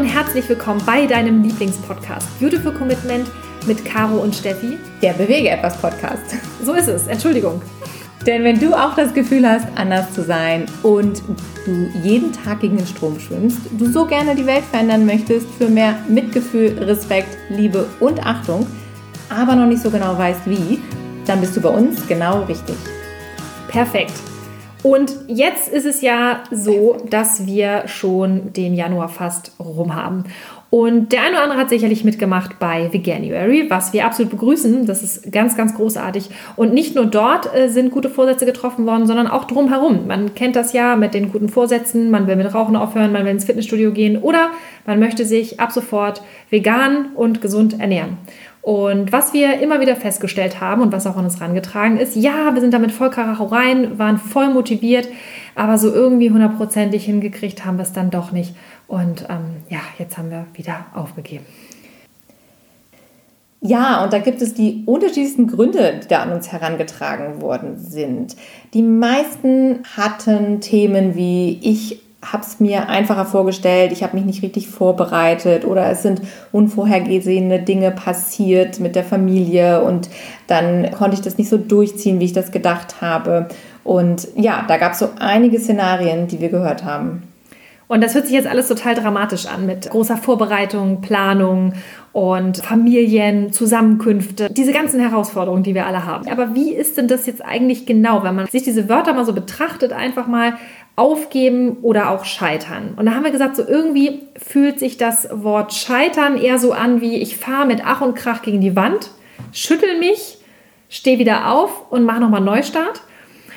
und herzlich willkommen bei deinem Lieblingspodcast Beautiful Commitment mit Caro und Steffi. Der Bewege etwas Podcast. So ist es, Entschuldigung. Denn wenn du auch das Gefühl hast, anders zu sein und du jeden Tag gegen den Strom schwimmst, du so gerne die Welt verändern möchtest für mehr Mitgefühl, Respekt, Liebe und Achtung, aber noch nicht so genau weißt wie, dann bist du bei uns genau richtig. Perfekt. Und jetzt ist es ja so, dass wir schon den Januar fast rum haben. Und der eine oder andere hat sicherlich mitgemacht bei Veganuary, was wir absolut begrüßen. Das ist ganz, ganz großartig. Und nicht nur dort äh, sind gute Vorsätze getroffen worden, sondern auch drumherum. Man kennt das ja mit den guten Vorsätzen. Man will mit Rauchen aufhören, man will ins Fitnessstudio gehen oder man möchte sich ab sofort vegan und gesund ernähren. Und was wir immer wieder festgestellt haben und was auch an uns herangetragen ist, ja, wir sind damit voll Karacho rein, waren voll motiviert, aber so irgendwie hundertprozentig hingekriegt haben wir es dann doch nicht. Und ähm, ja, jetzt haben wir wieder aufgegeben. Ja, und da gibt es die unterschiedlichsten Gründe, die da an uns herangetragen worden sind. Die meisten hatten Themen wie ich habe es mir einfacher vorgestellt, ich habe mich nicht richtig vorbereitet oder es sind unvorhergesehene Dinge passiert mit der Familie und dann konnte ich das nicht so durchziehen, wie ich das gedacht habe. Und ja, da gab es so einige Szenarien, die wir gehört haben. Und das hört sich jetzt alles total dramatisch an mit großer Vorbereitung, Planung und Familien, Zusammenkünfte, diese ganzen Herausforderungen, die wir alle haben. Aber wie ist denn das jetzt eigentlich genau, wenn man sich diese Wörter mal so betrachtet, einfach mal aufgeben oder auch scheitern? Und da haben wir gesagt, so irgendwie fühlt sich das Wort scheitern eher so an wie ich fahre mit Ach und Krach gegen die Wand, schüttel mich, stehe wieder auf und mache nochmal Neustart.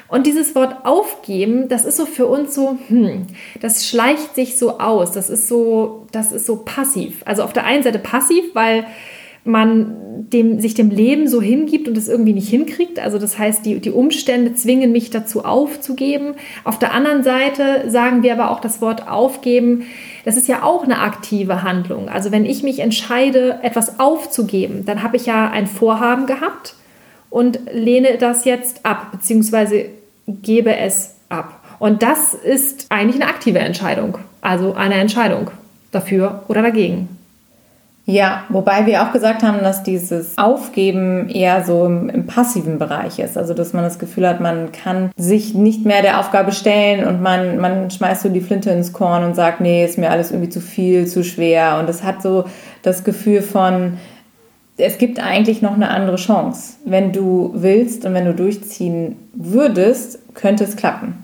Und dieses Wort aufgeben, das ist so für uns so, hm, das schleicht sich so aus. Das ist so, das ist so passiv. Also auf der einen Seite passiv, weil man dem, sich dem Leben so hingibt und es irgendwie nicht hinkriegt. Also das heißt, die, die Umstände zwingen mich dazu aufzugeben. Auf der anderen Seite sagen wir aber auch das Wort aufgeben, das ist ja auch eine aktive Handlung. Also wenn ich mich entscheide, etwas aufzugeben, dann habe ich ja ein Vorhaben gehabt und lehne das jetzt ab, beziehungsweise gebe es ab. Und das ist eigentlich eine aktive Entscheidung, also eine Entscheidung dafür oder dagegen. Ja, wobei wir auch gesagt haben, dass dieses Aufgeben eher so im, im, passiven Bereich ist. Also, dass man das Gefühl hat, man kann sich nicht mehr der Aufgabe stellen und man, man schmeißt so die Flinte ins Korn und sagt, nee, ist mir alles irgendwie zu viel, zu schwer. Und es hat so das Gefühl von, es gibt eigentlich noch eine andere Chance. Wenn du willst und wenn du durchziehen würdest, könnte es klappen.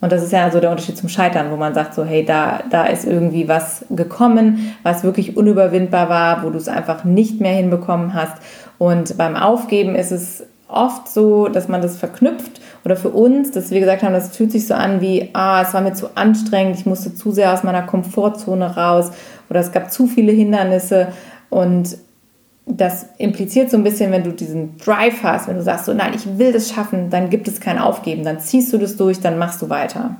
Und das ist ja so der Unterschied zum Scheitern, wo man sagt so, hey, da, da ist irgendwie was gekommen, was wirklich unüberwindbar war, wo du es einfach nicht mehr hinbekommen hast. Und beim Aufgeben ist es oft so, dass man das verknüpft oder für uns, dass wir gesagt haben, das fühlt sich so an wie, ah, es war mir zu anstrengend, ich musste zu sehr aus meiner Komfortzone raus oder es gab zu viele Hindernisse und das impliziert so ein bisschen, wenn du diesen Drive hast, wenn du sagst, so nein, ich will das schaffen, dann gibt es kein Aufgeben, dann ziehst du das durch, dann machst du weiter.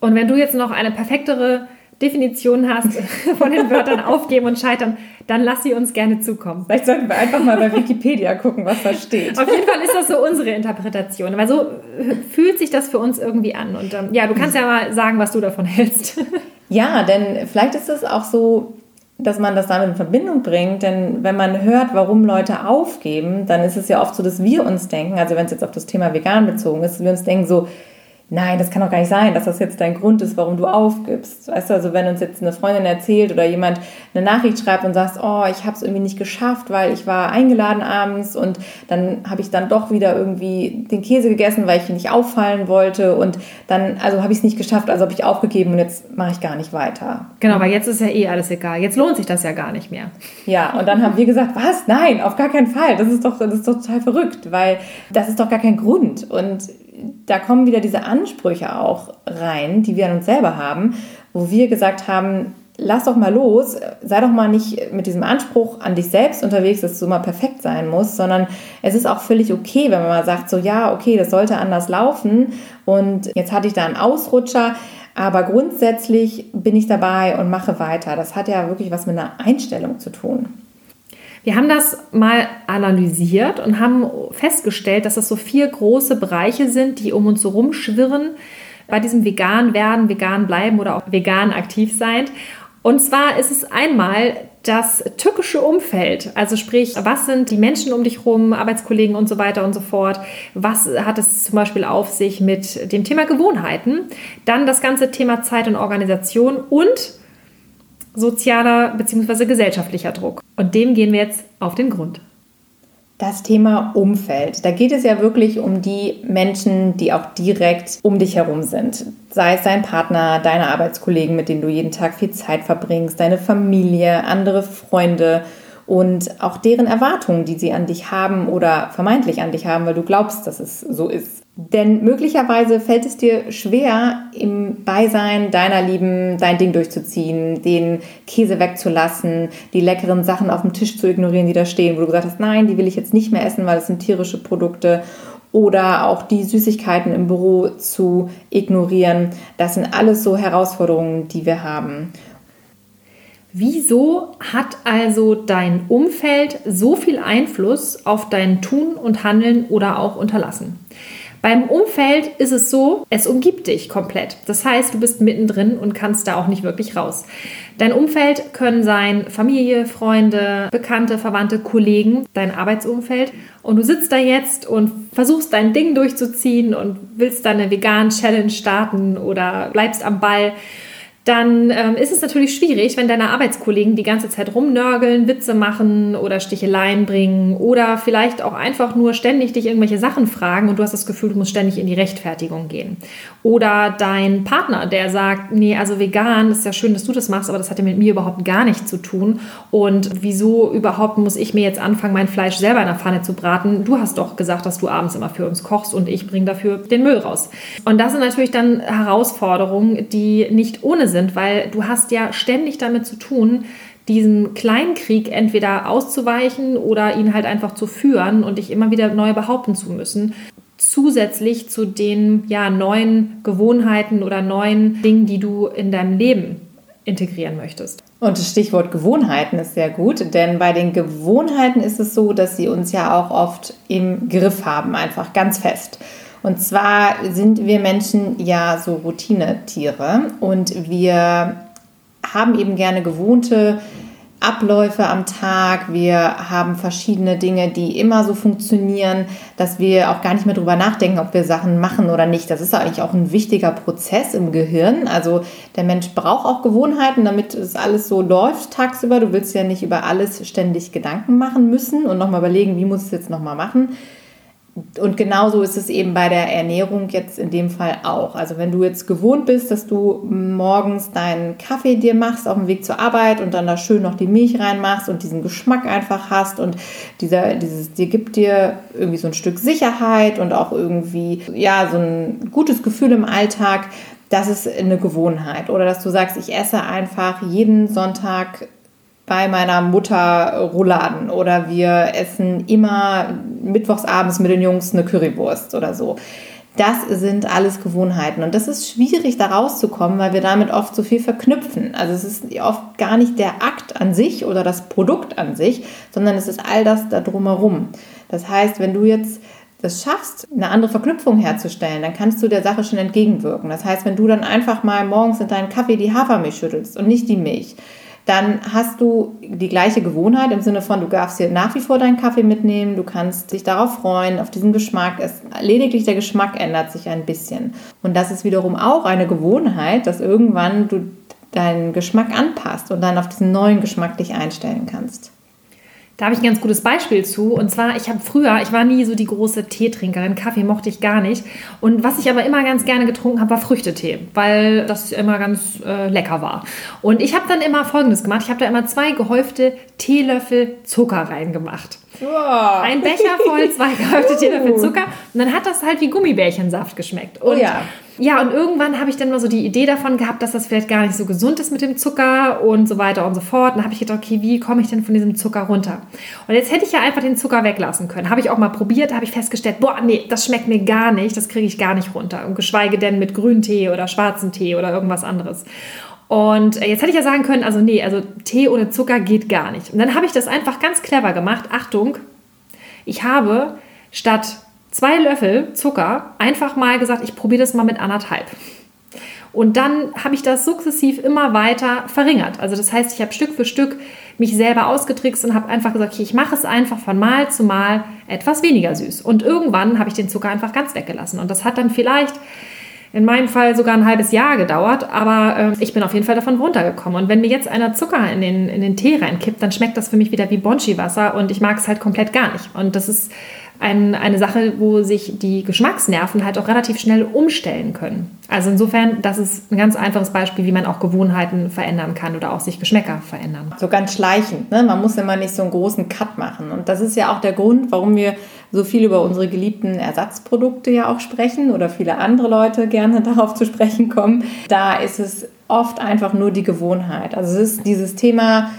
Und wenn du jetzt noch eine perfektere Definition hast von den Wörtern aufgeben und scheitern, dann lass sie uns gerne zukommen. Vielleicht sollten wir einfach mal bei Wikipedia gucken, was da steht. Auf jeden Fall ist das so unsere Interpretation, weil so fühlt sich das für uns irgendwie an. Und ähm, ja, du kannst ja mal sagen, was du davon hältst. Ja, denn vielleicht ist es auch so, dass man das damit in Verbindung bringt. Denn wenn man hört, warum Leute aufgeben, dann ist es ja oft so, dass wir uns denken, also wenn es jetzt auf das Thema vegan bezogen ist, wir uns denken so, nein, das kann doch gar nicht sein, dass das jetzt dein Grund ist, warum du aufgibst. Weißt du, also wenn uns jetzt eine Freundin erzählt oder jemand eine Nachricht schreibt und sagt, oh, ich habe es irgendwie nicht geschafft, weil ich war eingeladen abends und dann habe ich dann doch wieder irgendwie den Käse gegessen, weil ich nicht auffallen wollte und dann, also habe ich es nicht geschafft, also habe ich aufgegeben und jetzt mache ich gar nicht weiter. Genau, weil jetzt ist ja eh alles egal. Jetzt lohnt sich das ja gar nicht mehr. Ja, und dann haben wir gesagt, was? Nein, auf gar keinen Fall. Das ist doch, das ist doch total verrückt, weil das ist doch gar kein Grund. Und da kommen wieder diese Ansprüche auch rein, die wir an uns selber haben, wo wir gesagt haben, lass doch mal los, sei doch mal nicht mit diesem Anspruch an dich selbst unterwegs, dass du immer perfekt sein musst, sondern es ist auch völlig okay, wenn man mal sagt, so ja, okay, das sollte anders laufen und jetzt hatte ich da einen Ausrutscher, aber grundsätzlich bin ich dabei und mache weiter. Das hat ja wirklich was mit einer Einstellung zu tun. Wir haben das mal analysiert und haben festgestellt, dass das so vier große Bereiche sind, die um uns herum schwirren bei diesem vegan werden, vegan bleiben oder auch vegan aktiv sein. Und zwar ist es einmal das tückische Umfeld, also sprich, was sind die Menschen um dich rum, Arbeitskollegen und so weiter und so fort. Was hat es zum Beispiel auf sich mit dem Thema Gewohnheiten? Dann das ganze Thema Zeit und Organisation und sozialer bzw. gesellschaftlicher Druck. Und dem gehen wir jetzt auf den Grund. Das Thema Umfeld. Da geht es ja wirklich um die Menschen, die auch direkt um dich herum sind. Sei es dein Partner, deine Arbeitskollegen, mit denen du jeden Tag viel Zeit verbringst, deine Familie, andere Freunde und auch deren Erwartungen, die sie an dich haben oder vermeintlich an dich haben, weil du glaubst, dass es so ist. Denn möglicherweise fällt es dir schwer, im Beisein deiner Lieben dein Ding durchzuziehen, den Käse wegzulassen, die leckeren Sachen auf dem Tisch zu ignorieren, die da stehen, wo du gesagt hast, nein, die will ich jetzt nicht mehr essen, weil es sind tierische Produkte. Oder auch die Süßigkeiten im Büro zu ignorieren. Das sind alles so Herausforderungen, die wir haben. Wieso hat also dein Umfeld so viel Einfluss auf dein Tun und Handeln oder auch Unterlassen? Beim Umfeld ist es so, es umgibt dich komplett. Das heißt, du bist mittendrin und kannst da auch nicht wirklich raus. Dein Umfeld können sein Familie, Freunde, Bekannte, Verwandte, Kollegen, dein Arbeitsumfeld. Und du sitzt da jetzt und versuchst dein Ding durchzuziehen und willst deine vegan Challenge starten oder bleibst am Ball dann ähm, ist es natürlich schwierig, wenn deine Arbeitskollegen die ganze Zeit rumnörgeln, Witze machen oder Sticheleien bringen oder vielleicht auch einfach nur ständig dich irgendwelche Sachen fragen und du hast das Gefühl, du musst ständig in die Rechtfertigung gehen. Oder dein Partner, der sagt, nee, also vegan, ist ja schön, dass du das machst, aber das hat ja mit mir überhaupt gar nichts zu tun. Und wieso überhaupt muss ich mir jetzt anfangen, mein Fleisch selber in der Pfanne zu braten? Du hast doch gesagt, dass du abends immer für uns kochst und ich bringe dafür den Müll raus. Und das sind natürlich dann Herausforderungen, die nicht ohne sind sind, weil du hast ja ständig damit zu tun, diesen Kleinkrieg entweder auszuweichen oder ihn halt einfach zu führen und dich immer wieder neu behaupten zu müssen. Zusätzlich zu den ja, neuen Gewohnheiten oder neuen Dingen, die du in deinem Leben integrieren möchtest. Und das Stichwort Gewohnheiten ist sehr gut, denn bei den Gewohnheiten ist es so, dass sie uns ja auch oft im Griff haben, einfach ganz fest. Und zwar sind wir Menschen ja so Routinetiere und wir haben eben gerne gewohnte Abläufe am Tag. Wir haben verschiedene Dinge, die immer so funktionieren, dass wir auch gar nicht mehr darüber nachdenken, ob wir Sachen machen oder nicht. Das ist eigentlich auch ein wichtiger Prozess im Gehirn. Also der Mensch braucht auch Gewohnheiten, damit es alles so läuft tagsüber. Du willst ja nicht über alles ständig Gedanken machen müssen und nochmal überlegen, wie muss es jetzt nochmal machen und genauso ist es eben bei der Ernährung jetzt in dem Fall auch. Also wenn du jetzt gewohnt bist, dass du morgens deinen Kaffee dir machst auf dem Weg zur Arbeit und dann da schön noch die Milch reinmachst und diesen Geschmack einfach hast und dieser, dieses, dir gibt dir irgendwie so ein Stück Sicherheit und auch irgendwie, ja, so ein gutes Gefühl im Alltag, das ist eine Gewohnheit. Oder dass du sagst, ich esse einfach jeden Sonntag bei meiner Mutter Rouladen oder wir essen immer mittwochsabends mit den Jungs eine Currywurst oder so. Das sind alles Gewohnheiten und das ist schwierig da rauszukommen, weil wir damit oft so viel verknüpfen. Also es ist oft gar nicht der Akt an sich oder das Produkt an sich, sondern es ist all das da drumherum. Das heißt, wenn du jetzt das schaffst, eine andere Verknüpfung herzustellen, dann kannst du der Sache schon entgegenwirken. Das heißt, wenn du dann einfach mal morgens in deinen Kaffee die Hafermilch schüttelst und nicht die Milch, dann hast du die gleiche Gewohnheit im Sinne von, du darfst dir nach wie vor deinen Kaffee mitnehmen, du kannst dich darauf freuen, auf diesen Geschmack. Es, lediglich der Geschmack ändert sich ein bisschen. Und das ist wiederum auch eine Gewohnheit, dass irgendwann du deinen Geschmack anpasst und dann auf diesen neuen Geschmack dich einstellen kannst. Da habe ich ein ganz gutes Beispiel zu. Und zwar, ich habe früher, ich war nie so die große Teetrinkerin. Kaffee mochte ich gar nicht. Und was ich aber immer ganz gerne getrunken habe, war Früchtetee, weil das immer ganz äh, lecker war. Und ich habe dann immer Folgendes gemacht. Ich habe da immer zwei gehäufte Teelöffel Zucker reingemacht. Wow. Ein Becher voll, zwei gehäufte Teelöffel Zucker. Und dann hat das halt wie Gummibärchensaft geschmeckt. Und oh ja. Ja, und irgendwann habe ich dann mal so die Idee davon gehabt, dass das vielleicht gar nicht so gesund ist mit dem Zucker und so weiter und so fort. Und dann habe ich gedacht, okay, wie komme ich denn von diesem Zucker runter? Und jetzt hätte ich ja einfach den Zucker weglassen können. Habe ich auch mal probiert, habe ich festgestellt, boah, nee, das schmeckt mir gar nicht, das kriege ich gar nicht runter. Und geschweige denn mit Grüntee oder schwarzen Tee oder irgendwas anderes. Und jetzt hätte ich ja sagen können, also nee, also Tee ohne Zucker geht gar nicht. Und dann habe ich das einfach ganz clever gemacht. Achtung, ich habe statt zwei Löffel Zucker einfach mal gesagt, ich probiere das mal mit anderthalb. Und dann habe ich das sukzessiv immer weiter verringert. Also das heißt, ich habe Stück für Stück mich selber ausgetrickst und habe einfach gesagt, okay, ich mache es einfach von Mal zu Mal etwas weniger süß. Und irgendwann habe ich den Zucker einfach ganz weggelassen. Und das hat dann vielleicht in meinem Fall sogar ein halbes Jahr gedauert, aber äh, ich bin auf jeden Fall davon runtergekommen. Und wenn mir jetzt einer Zucker in den, in den Tee reinkippt, dann schmeckt das für mich wieder wie Bonchi-Wasser und ich mag es halt komplett gar nicht. Und das ist ein, eine Sache, wo sich die Geschmacksnerven halt auch relativ schnell umstellen können. Also insofern, das ist ein ganz einfaches Beispiel, wie man auch Gewohnheiten verändern kann oder auch sich Geschmäcker verändern. So ganz schleichend. Ne? Man muss immer nicht so einen großen Cut machen. Und das ist ja auch der Grund, warum wir so viel über unsere geliebten Ersatzprodukte ja auch sprechen oder viele andere Leute gerne darauf zu sprechen kommen. Da ist es oft einfach nur die Gewohnheit. Also es ist dieses Thema,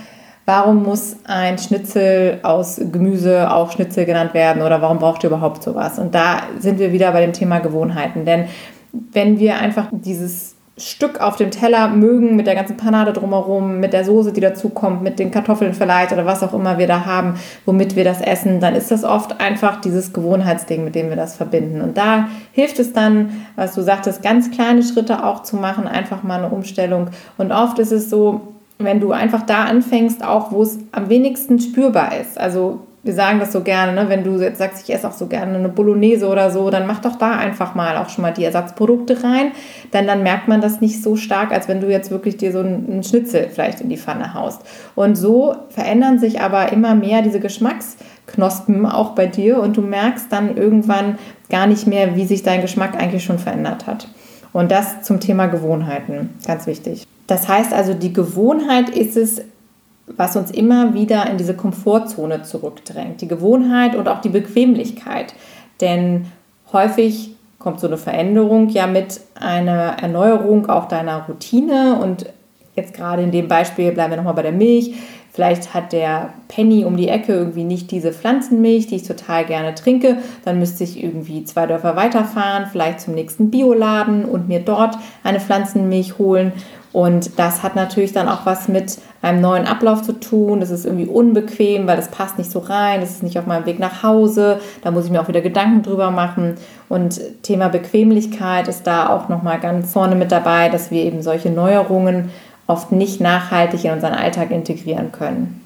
warum muss ein Schnitzel aus Gemüse auch Schnitzel genannt werden oder warum braucht ihr überhaupt sowas? Und da sind wir wieder bei dem Thema Gewohnheiten. Denn wenn wir einfach dieses Stück auf dem Teller mögen, mit der ganzen Panade drumherum, mit der Soße, die dazukommt, mit den Kartoffeln vielleicht oder was auch immer wir da haben, womit wir das essen, dann ist das oft einfach dieses Gewohnheitsding, mit dem wir das verbinden. Und da hilft es dann, was du sagtest, ganz kleine Schritte auch zu machen, einfach mal eine Umstellung. Und oft ist es so, wenn du einfach da anfängst, auch wo es am wenigsten spürbar ist. Also wir sagen das so gerne, ne? wenn du jetzt sagst, ich esse auch so gerne eine Bolognese oder so, dann mach doch da einfach mal auch schon mal die Ersatzprodukte rein. Denn dann merkt man das nicht so stark, als wenn du jetzt wirklich dir so einen Schnitzel vielleicht in die Pfanne haust. Und so verändern sich aber immer mehr diese Geschmacksknospen auch bei dir und du merkst dann irgendwann gar nicht mehr, wie sich dein Geschmack eigentlich schon verändert hat. Und das zum Thema Gewohnheiten, ganz wichtig. Das heißt also, die Gewohnheit ist es, was uns immer wieder in diese Komfortzone zurückdrängt. Die Gewohnheit und auch die Bequemlichkeit. Denn häufig kommt so eine Veränderung ja mit einer Erneuerung auch deiner Routine. Und jetzt gerade in dem Beispiel bleiben wir nochmal bei der Milch. Vielleicht hat der Penny um die Ecke irgendwie nicht diese Pflanzenmilch, die ich total gerne trinke. Dann müsste ich irgendwie zwei Dörfer weiterfahren, vielleicht zum nächsten Bioladen und mir dort eine Pflanzenmilch holen. Und das hat natürlich dann auch was mit einem neuen Ablauf zu tun. Das ist irgendwie unbequem, weil das passt nicht so rein. Das ist nicht auf meinem Weg nach Hause. Da muss ich mir auch wieder Gedanken drüber machen. Und Thema Bequemlichkeit ist da auch nochmal ganz vorne mit dabei, dass wir eben solche Neuerungen oft nicht nachhaltig in unseren Alltag integrieren können.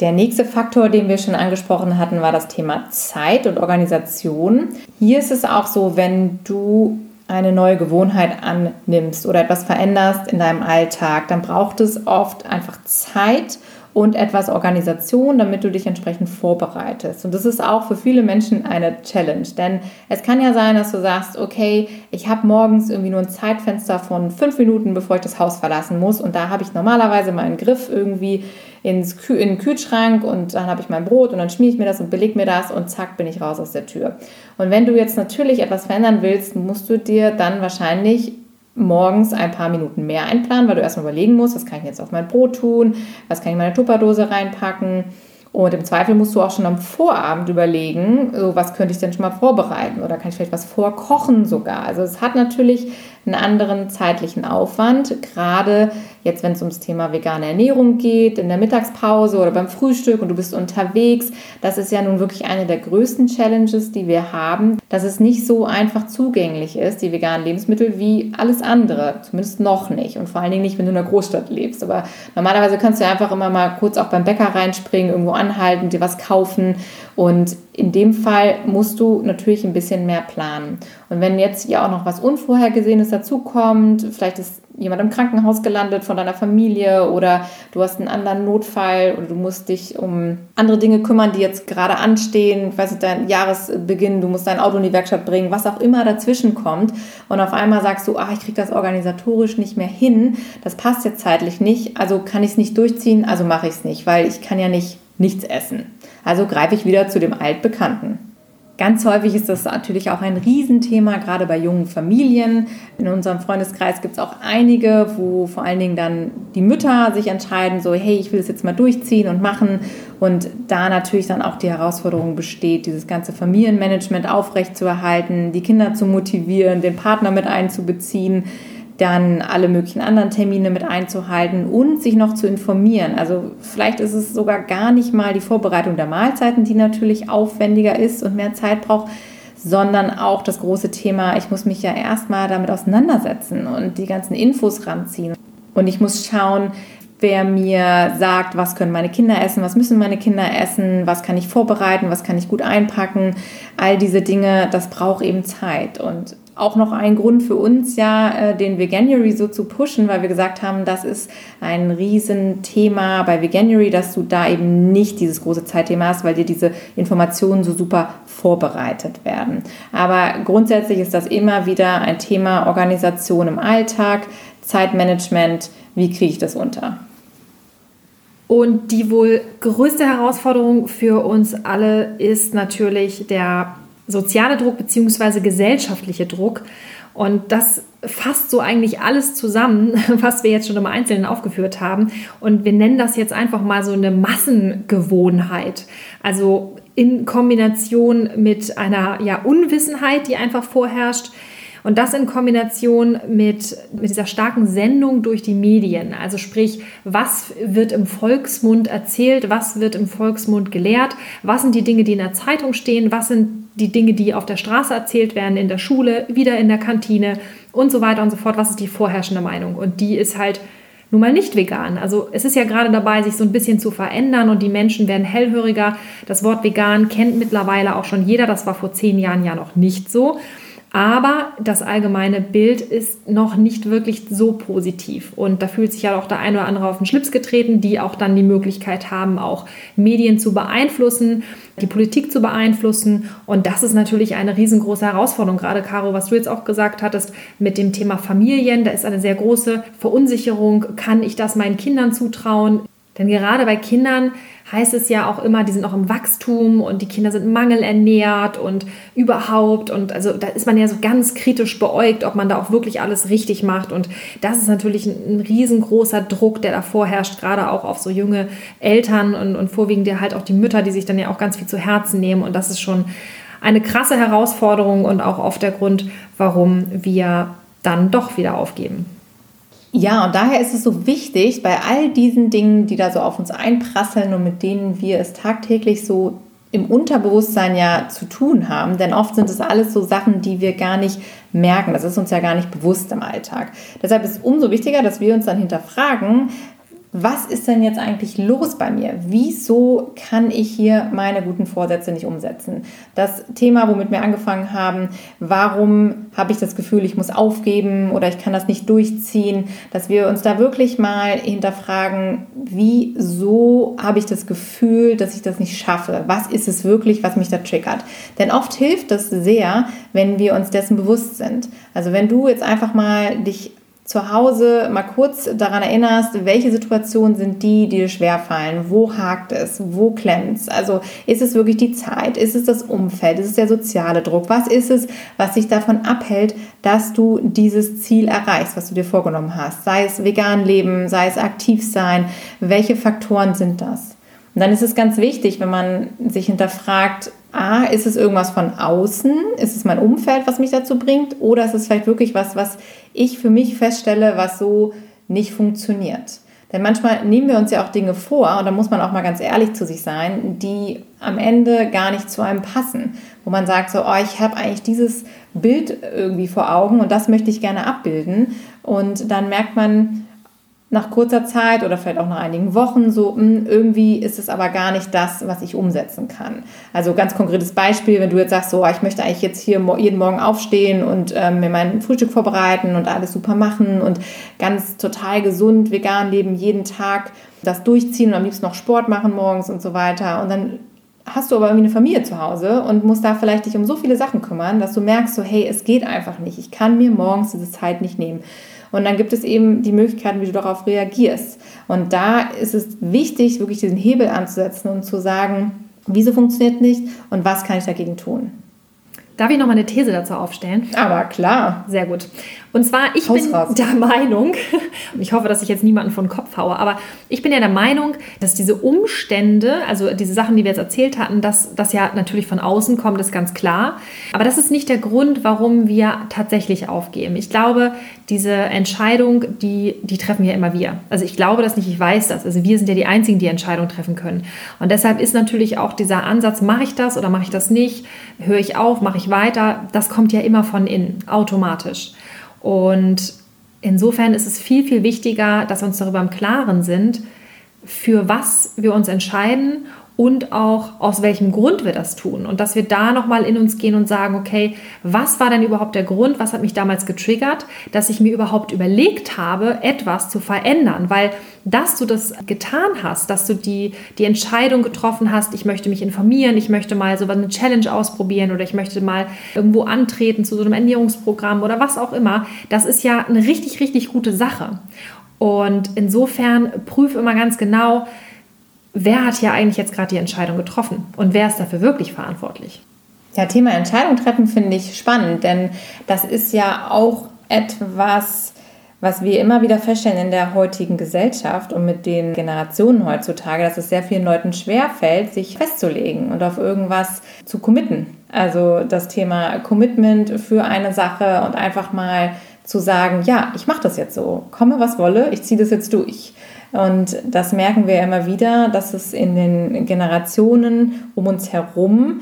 Der nächste Faktor, den wir schon angesprochen hatten, war das Thema Zeit und Organisation. Hier ist es auch so, wenn du eine neue Gewohnheit annimmst oder etwas veränderst in deinem Alltag, dann braucht es oft einfach Zeit und etwas Organisation, damit du dich entsprechend vorbereitest. Und das ist auch für viele Menschen eine Challenge, denn es kann ja sein, dass du sagst, okay, ich habe morgens irgendwie nur ein Zeitfenster von fünf Minuten, bevor ich das Haus verlassen muss und da habe ich normalerweise meinen Griff irgendwie ins Kü in den Kühlschrank und dann habe ich mein Brot und dann schmiere ich mir das und beleg mir das und zack bin ich raus aus der Tür. Und wenn du jetzt natürlich etwas verändern willst, musst du dir dann wahrscheinlich morgens ein paar Minuten mehr einplanen, weil du erstmal überlegen musst, was kann ich jetzt auf mein Brot tun, was kann ich in meine Tupperdose reinpacken. Und im Zweifel musst du auch schon am Vorabend überlegen, so was könnte ich denn schon mal vorbereiten oder kann ich vielleicht was vorkochen sogar. Also es hat natürlich einen anderen zeitlichen Aufwand, gerade jetzt, wenn es ums Thema vegane Ernährung geht, in der Mittagspause oder beim Frühstück und du bist unterwegs. Das ist ja nun wirklich eine der größten Challenges, die wir haben, dass es nicht so einfach zugänglich ist, die veganen Lebensmittel, wie alles andere. Zumindest noch nicht. Und vor allen Dingen nicht, wenn du in einer Großstadt lebst. Aber normalerweise kannst du einfach immer mal kurz auch beim Bäcker reinspringen, irgendwo anhalten, dir was kaufen. Und in dem Fall musst du natürlich ein bisschen mehr planen. Und wenn jetzt ja auch noch was Unvorhergesehenes dazukommt, vielleicht ist jemand im Krankenhaus gelandet von deiner Familie oder du hast einen anderen Notfall oder du musst dich um andere Dinge kümmern, die jetzt gerade anstehen, ich weiß nicht, dein Jahresbeginn, du musst dein Auto in die Werkstatt bringen, was auch immer dazwischen kommt und auf einmal sagst du, ach, ich kriege das organisatorisch nicht mehr hin, das passt jetzt zeitlich nicht, also kann ich es nicht durchziehen, also mache ich es nicht, weil ich kann ja nicht nichts essen. Also greife ich wieder zu dem Altbekannten. Ganz häufig ist das natürlich auch ein Riesenthema, gerade bei jungen Familien. In unserem Freundeskreis gibt es auch einige, wo vor allen Dingen dann die Mütter sich entscheiden, so, hey, ich will das jetzt mal durchziehen und machen. Und da natürlich dann auch die Herausforderung besteht, dieses ganze Familienmanagement aufrechtzuerhalten, die Kinder zu motivieren, den Partner mit einzubeziehen dann alle möglichen anderen Termine mit einzuhalten und sich noch zu informieren. Also vielleicht ist es sogar gar nicht mal die Vorbereitung der Mahlzeiten, die natürlich aufwendiger ist und mehr Zeit braucht, sondern auch das große Thema, ich muss mich ja erstmal damit auseinandersetzen und die ganzen Infos ranziehen. Und ich muss schauen, wer mir sagt, was können meine Kinder essen, was müssen meine Kinder essen, was kann ich vorbereiten, was kann ich gut einpacken. All diese Dinge, das braucht eben Zeit. Und auch noch ein Grund für uns ja, äh, den Veganuary so zu pushen, weil wir gesagt haben, das ist ein Riesenthema bei Veganuary, dass du da eben nicht dieses große Zeitthema hast, weil dir diese Informationen so super vorbereitet werden. Aber grundsätzlich ist das immer wieder ein Thema Organisation im Alltag, Zeitmanagement, wie kriege ich das unter? Und die wohl größte Herausforderung für uns alle ist natürlich der soziale Druck bzw. gesellschaftliche Druck. Und das fasst so eigentlich alles zusammen, was wir jetzt schon im Einzelnen aufgeführt haben. Und wir nennen das jetzt einfach mal so eine Massengewohnheit. Also in Kombination mit einer ja, Unwissenheit, die einfach vorherrscht, und das in Kombination mit, mit dieser starken Sendung durch die Medien. Also sprich, was wird im Volksmund erzählt, was wird im Volksmund gelehrt, was sind die Dinge, die in der Zeitung stehen, was sind die Dinge, die auf der Straße erzählt werden, in der Schule, wieder in der Kantine und so weiter und so fort. Was ist die vorherrschende Meinung? Und die ist halt nun mal nicht vegan. Also es ist ja gerade dabei, sich so ein bisschen zu verändern und die Menschen werden hellhöriger. Das Wort vegan kennt mittlerweile auch schon jeder. Das war vor zehn Jahren ja noch nicht so. Aber das allgemeine Bild ist noch nicht wirklich so positiv. Und da fühlt sich ja auch der eine oder andere auf den Schlips getreten, die auch dann die Möglichkeit haben, auch Medien zu beeinflussen, die Politik zu beeinflussen. Und das ist natürlich eine riesengroße Herausforderung. Gerade, Caro, was du jetzt auch gesagt hattest mit dem Thema Familien, da ist eine sehr große Verunsicherung. Kann ich das meinen Kindern zutrauen? Denn gerade bei Kindern heißt es ja auch immer, die sind auch im Wachstum und die Kinder sind mangelernährt und überhaupt. Und also da ist man ja so ganz kritisch beäugt, ob man da auch wirklich alles richtig macht. Und das ist natürlich ein, ein riesengroßer Druck, der da vorherrscht, gerade auch auf so junge Eltern und, und vorwiegend ja halt auch die Mütter, die sich dann ja auch ganz viel zu Herzen nehmen. Und das ist schon eine krasse Herausforderung und auch oft der Grund, warum wir dann doch wieder aufgeben. Ja, und daher ist es so wichtig, bei all diesen Dingen, die da so auf uns einprasseln und mit denen wir es tagtäglich so im Unterbewusstsein ja zu tun haben, denn oft sind es alles so Sachen, die wir gar nicht merken. Das ist uns ja gar nicht bewusst im Alltag. Deshalb ist es umso wichtiger, dass wir uns dann hinterfragen, was ist denn jetzt eigentlich los bei mir? Wieso kann ich hier meine guten Vorsätze nicht umsetzen? Das Thema, womit wir angefangen haben, warum habe ich das Gefühl, ich muss aufgeben oder ich kann das nicht durchziehen, dass wir uns da wirklich mal hinterfragen, wieso habe ich das Gefühl, dass ich das nicht schaffe? Was ist es wirklich, was mich da triggert? Denn oft hilft das sehr, wenn wir uns dessen bewusst sind. Also wenn du jetzt einfach mal dich zu Hause mal kurz daran erinnerst, welche Situationen sind die, die dir schwerfallen? Wo hakt es? Wo klemmt es? Also ist es wirklich die Zeit? Ist es das Umfeld? Ist es der soziale Druck? Was ist es, was dich davon abhält, dass du dieses Ziel erreichst, was du dir vorgenommen hast? Sei es vegan leben, sei es aktiv sein. Welche Faktoren sind das? Und dann ist es ganz wichtig, wenn man sich hinterfragt, A, ist es irgendwas von außen? Ist es mein Umfeld, was mich dazu bringt? Oder ist es vielleicht wirklich was, was ich für mich feststelle, was so nicht funktioniert? Denn manchmal nehmen wir uns ja auch Dinge vor, und da muss man auch mal ganz ehrlich zu sich sein, die am Ende gar nicht zu einem passen. Wo man sagt so, oh, ich habe eigentlich dieses Bild irgendwie vor Augen und das möchte ich gerne abbilden. Und dann merkt man, nach kurzer Zeit oder vielleicht auch nach einigen Wochen so, hm, irgendwie ist es aber gar nicht das, was ich umsetzen kann. Also ganz konkretes Beispiel, wenn du jetzt sagst, so, ich möchte eigentlich jetzt hier jeden Morgen aufstehen und ähm, mir mein Frühstück vorbereiten und alles super machen und ganz total gesund, vegan leben, jeden Tag das durchziehen und am liebsten noch Sport machen morgens und so weiter. Und dann hast du aber irgendwie eine Familie zu Hause und musst da vielleicht dich um so viele Sachen kümmern, dass du merkst, so, hey, es geht einfach nicht. Ich kann mir morgens diese Zeit nicht nehmen. Und dann gibt es eben die Möglichkeiten, wie du darauf reagierst. Und da ist es wichtig, wirklich diesen Hebel anzusetzen und zu sagen, wieso funktioniert nicht und was kann ich dagegen tun. Darf ich noch mal eine These dazu aufstellen? Aber klar. Sehr gut. Und zwar, ich bin der Meinung, und ich hoffe, dass ich jetzt niemanden von Kopf haue, aber ich bin ja der Meinung, dass diese Umstände, also diese Sachen, die wir jetzt erzählt hatten, dass das ja natürlich von außen kommt, ist ganz klar. Aber das ist nicht der Grund, warum wir tatsächlich aufgeben. Ich glaube, diese Entscheidung, die, die treffen ja immer wir. Also ich glaube das nicht, ich weiß das. Also wir sind ja die Einzigen, die Entscheidung treffen können. Und deshalb ist natürlich auch dieser Ansatz, mache ich das oder mache ich das nicht? Höre ich auf, mache ich weiter, das kommt ja immer von innen, automatisch. Und insofern ist es viel, viel wichtiger, dass wir uns darüber im Klaren sind, für was wir uns entscheiden und auch aus welchem Grund wir das tun. Und dass wir da nochmal in uns gehen und sagen, okay, was war denn überhaupt der Grund, was hat mich damals getriggert, dass ich mir überhaupt überlegt habe, etwas zu verändern. Weil dass du das getan hast, dass du die, die Entscheidung getroffen hast, ich möchte mich informieren, ich möchte mal so eine Challenge ausprobieren oder ich möchte mal irgendwo antreten zu so einem Ernährungsprogramm oder was auch immer, das ist ja eine richtig, richtig gute Sache. Und insofern prüf immer ganz genau, wer hat hier eigentlich jetzt gerade die Entscheidung getroffen und wer ist dafür wirklich verantwortlich? Ja, Thema Entscheidung treffen finde ich spannend, denn das ist ja auch etwas, was wir immer wieder feststellen in der heutigen Gesellschaft und mit den Generationen heutzutage, dass es sehr vielen Leuten schwerfällt, sich festzulegen und auf irgendwas zu committen. Also das Thema Commitment für eine Sache und einfach mal zu sagen, ja, ich mache das jetzt so, komme was wolle, ich ziehe das jetzt durch. Und das merken wir immer wieder, dass es in den Generationen um uns herum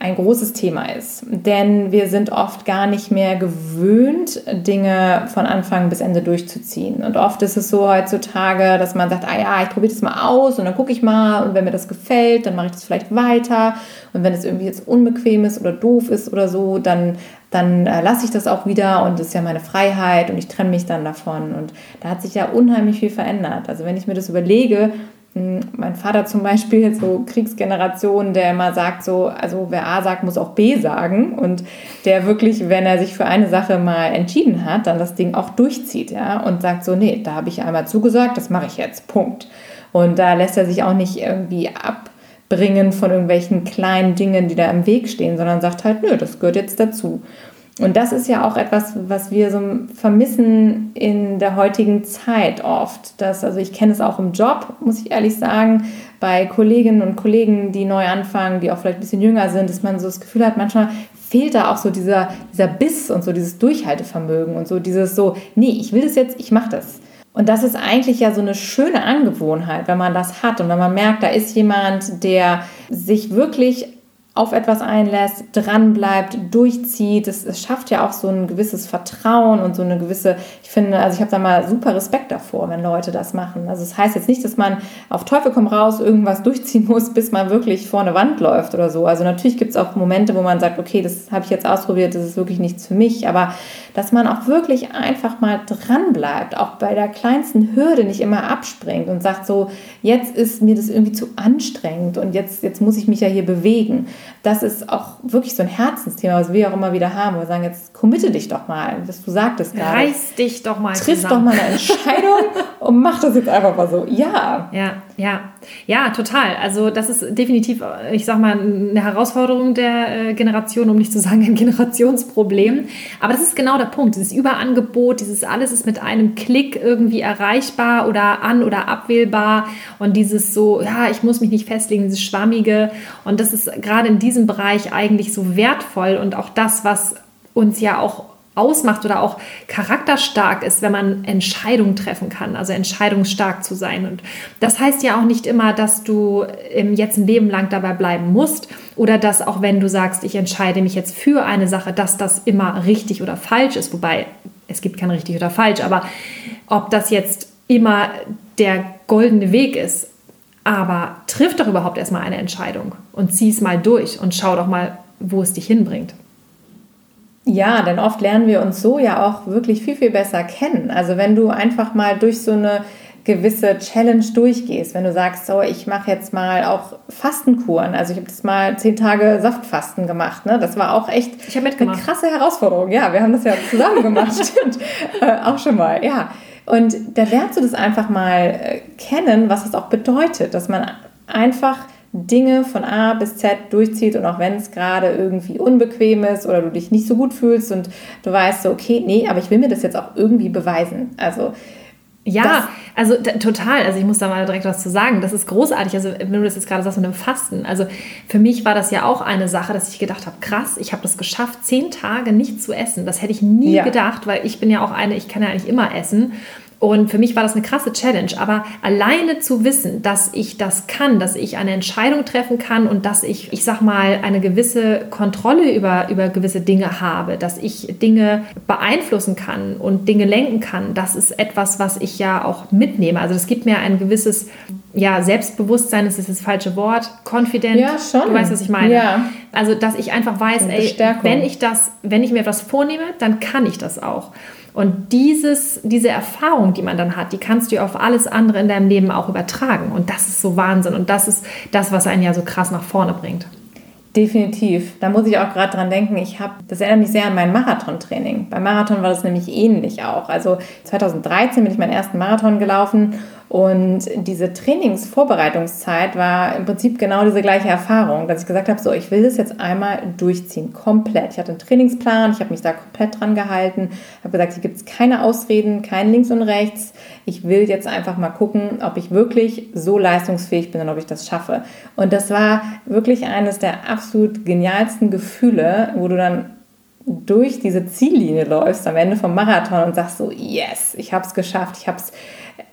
ein großes Thema ist. Denn wir sind oft gar nicht mehr gewöhnt, Dinge von Anfang bis Ende durchzuziehen. Und oft ist es so heutzutage, dass man sagt, ah ja, ich probiere das mal aus und dann gucke ich mal und wenn mir das gefällt, dann mache ich das vielleicht weiter. Und wenn es irgendwie jetzt unbequem ist oder doof ist oder so, dann, dann äh, lasse ich das auch wieder und das ist ja meine Freiheit und ich trenne mich dann davon. Und da hat sich ja unheimlich viel verändert. Also wenn ich mir das überlege, hm, mein Vater zum Beispiel, so Kriegsgeneration, der immer sagt so, also wer A sagt, muss auch B sagen und der wirklich, wenn er sich für eine Sache mal entschieden hat, dann das Ding auch durchzieht, ja, und sagt so, nee, da habe ich einmal zugesagt, das mache ich jetzt, Punkt. Und da lässt er sich auch nicht irgendwie abbringen von irgendwelchen kleinen Dingen, die da im Weg stehen, sondern sagt halt, nö, das gehört jetzt dazu. Und das ist ja auch etwas, was wir so vermissen in der heutigen Zeit oft. Das, also ich kenne es auch im Job, muss ich ehrlich sagen, bei Kolleginnen und Kollegen, die neu anfangen, die auch vielleicht ein bisschen jünger sind, dass man so das Gefühl hat, manchmal fehlt da auch so dieser, dieser Biss und so dieses Durchhaltevermögen und so dieses so, nee, ich will das jetzt, ich mache das. Und das ist eigentlich ja so eine schöne Angewohnheit, wenn man das hat und wenn man merkt, da ist jemand, der sich wirklich auf etwas einlässt, dranbleibt, durchzieht. Es, es schafft ja auch so ein gewisses Vertrauen und so eine gewisse, ich finde, also ich habe da mal super Respekt davor, wenn Leute das machen. Also es das heißt jetzt nicht, dass man auf Teufel komm raus irgendwas durchziehen muss, bis man wirklich vor eine Wand läuft oder so. Also natürlich gibt es auch Momente, wo man sagt, okay, das habe ich jetzt ausprobiert, das ist wirklich nichts für mich, aber dass man auch wirklich einfach mal dranbleibt, auch bei der kleinsten Hürde nicht immer abspringt und sagt so, jetzt ist mir das irgendwie zu anstrengend und jetzt, jetzt muss ich mich ja hier bewegen das ist auch wirklich so ein Herzensthema, was wir auch immer wieder haben. Wir sagen jetzt, committe dich doch mal, was du sagtest gerade. Reiß dich doch mal Triff zusammen. doch mal eine Entscheidung und mach das jetzt einfach mal so. Ja. Ja, ja. Ja, total. Also das ist definitiv, ich sag mal, eine Herausforderung der äh, Generation, um nicht zu sagen ein Generationsproblem. Aber das ist genau der Punkt. Dieses Überangebot, dieses alles ist mit einem Klick irgendwie erreichbar oder an- oder abwählbar. Und dieses so, ja, ich muss mich nicht festlegen, dieses Schwammige. Und das ist gerade in diesem Bereich eigentlich so wertvoll und auch das, was uns ja auch ausmacht oder auch charakterstark ist, wenn man Entscheidungen treffen kann, also entscheidungsstark zu sein. Und das heißt ja auch nicht immer, dass du jetzt ein Leben lang dabei bleiben musst oder dass auch wenn du sagst, ich entscheide mich jetzt für eine Sache, dass das immer richtig oder falsch ist, wobei es gibt kein richtig oder falsch, aber ob das jetzt immer der goldene Weg ist, aber triff doch überhaupt erstmal eine Entscheidung und zieh es mal durch und schau doch mal, wo es dich hinbringt. Ja, denn oft lernen wir uns so ja auch wirklich viel, viel besser kennen. Also wenn du einfach mal durch so eine gewisse Challenge durchgehst, wenn du sagst, so, ich mache jetzt mal auch Fastenkuren. Also ich habe das mal zehn Tage Saftfasten gemacht. Ne? Das war auch echt eine krasse Herausforderung. Ja, wir haben das ja zusammen gemacht. Stimmt. Äh, auch schon mal, ja. Und da lernst du das einfach mal äh, kennen, was es auch bedeutet, dass man einfach Dinge von A bis Z durchzieht und auch wenn es gerade irgendwie unbequem ist oder du dich nicht so gut fühlst und du weißt so, okay, nee, aber ich will mir das jetzt auch irgendwie beweisen. Also ja, also total. Also ich muss da mal direkt was zu sagen. Das ist großartig. Also wenn du das jetzt gerade sagst mit dem Fasten. Also für mich war das ja auch eine Sache, dass ich gedacht habe, krass, ich habe das geschafft, zehn Tage nicht zu essen. Das hätte ich nie ja. gedacht, weil ich bin ja auch eine, ich kann ja eigentlich immer essen. Und für mich war das eine krasse Challenge. Aber alleine zu wissen, dass ich das kann, dass ich eine Entscheidung treffen kann und dass ich, ich sag mal, eine gewisse Kontrolle über, über gewisse Dinge habe, dass ich Dinge beeinflussen kann und Dinge lenken kann, das ist etwas, was ich ja auch mitnehme. Also das gibt mir ein gewisses ja, Selbstbewusstsein ist das falsche Wort, confident. Ja, schon. Du weißt, was ich meine. Ja. Also, dass ich einfach weiß, ey, wenn ich das, wenn ich mir etwas vornehme, dann kann ich das auch. Und dieses, diese Erfahrung, die man dann hat, die kannst du auf alles andere in deinem Leben auch übertragen. Und das ist so Wahnsinn. Und das ist das, was einen ja so krass nach vorne bringt. Definitiv. Da muss ich auch gerade dran denken. Ich habe, das erinnert mich sehr an mein Marathontraining. Beim Marathon war das nämlich ähnlich auch. Also 2013 bin ich meinen ersten Marathon gelaufen und diese Trainingsvorbereitungszeit war im Prinzip genau diese gleiche Erfahrung, dass ich gesagt habe, so, ich will das jetzt einmal durchziehen, komplett. Ich hatte einen Trainingsplan, ich habe mich da komplett dran gehalten, habe gesagt, hier gibt es keine Ausreden, kein Links und Rechts. Ich will jetzt einfach mal gucken, ob ich wirklich so leistungsfähig bin und ob ich das schaffe. Und das war wirklich eines der absolut genialsten Gefühle, wo du dann durch diese Ziellinie läufst am Ende vom Marathon und sagst so, yes, ich habe es geschafft, ich habe es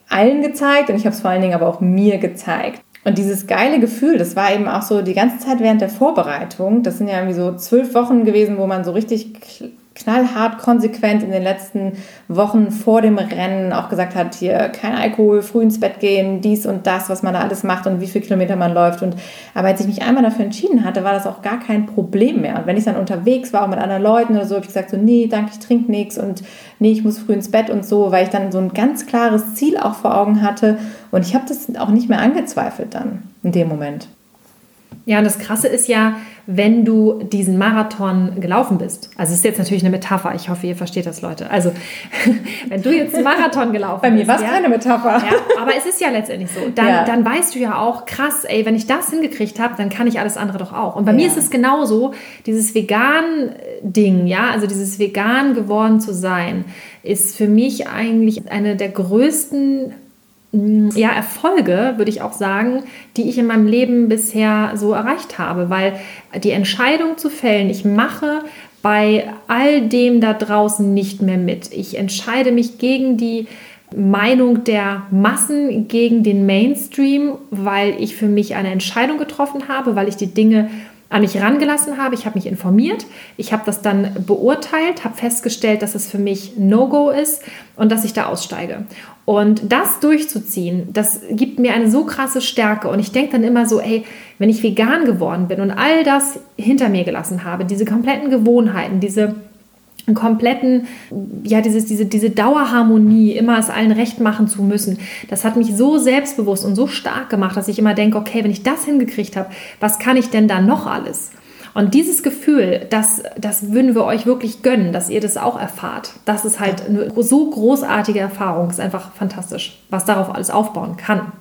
allen gezeigt und ich habe es vor allen Dingen aber auch mir gezeigt. Und dieses geile Gefühl, das war eben auch so die ganze Zeit während der Vorbereitung. Das sind ja irgendwie so zwölf Wochen gewesen, wo man so richtig knallhart konsequent in den letzten Wochen vor dem Rennen auch gesagt hat, hier kein Alkohol, früh ins Bett gehen, dies und das, was man da alles macht und wie viele Kilometer man läuft. Und aber als ich mich einmal dafür entschieden hatte, war das auch gar kein Problem mehr. Und wenn ich dann unterwegs war, auch mit anderen Leuten oder so, habe ich gesagt, so, nee, danke, ich trinke nichts und nee, ich muss früh ins Bett und so, weil ich dann so ein ganz klares Ziel auch vor Augen hatte. Und ich habe das auch nicht mehr angezweifelt dann in dem Moment. Ja, und das Krasse ist ja, wenn du diesen Marathon gelaufen bist. Also es ist jetzt natürlich eine Metapher. Ich hoffe, ihr versteht das, Leute. Also wenn du jetzt einen Marathon gelaufen bist. Bei mir war es ja, keine Metapher. Ja, aber es ist ja letztendlich so. Dann, Ja. dann weißt du ja auch, krass, ey, wenn ich das hingekriegt habe, dann kann ich alles andere doch auch. Und bei mir ist es genauso, dieses Vegan-Ding, ja, also dieses vegan geworden zu sein, ist für mich eigentlich eine der größten ja, Erfolge, würde ich auch sagen, die ich in meinem Leben bisher so erreicht habe, weil die Entscheidung zu fällen, ich mache bei all dem da draußen nicht mehr mit. Ich entscheide mich gegen die Meinung der Massen, gegen den Mainstream, weil ich für mich eine Entscheidung getroffen habe, weil ich die Dinge an mich rangelassen habe. Ich habe mich informiert, ich habe das dann beurteilt, habe festgestellt, dass es für mich No-Go ist und dass ich da aussteige. Und das durchzuziehen, das gibt mir eine so krasse Stärke. Und ich denke dann immer so, ey, wenn ich vegan geworden bin und all das hinter mir gelassen habe, diese kompletten Gewohnheiten, diese kompletten, ja, dieses, diese, diese Dauerharmonie, immer es allen recht machen zu müssen, das hat mich so selbstbewusst und so stark gemacht, dass ich immer denke, okay, wenn ich das hingekriegt habe, was kann ich denn da noch alles? Und dieses Gefühl, das, das würden wir euch wirklich gönnen, dass ihr das auch erfahrt. Das ist halt eine so großartige Erfahrung. ist einfach fantastisch, was darauf alles aufbauen kann.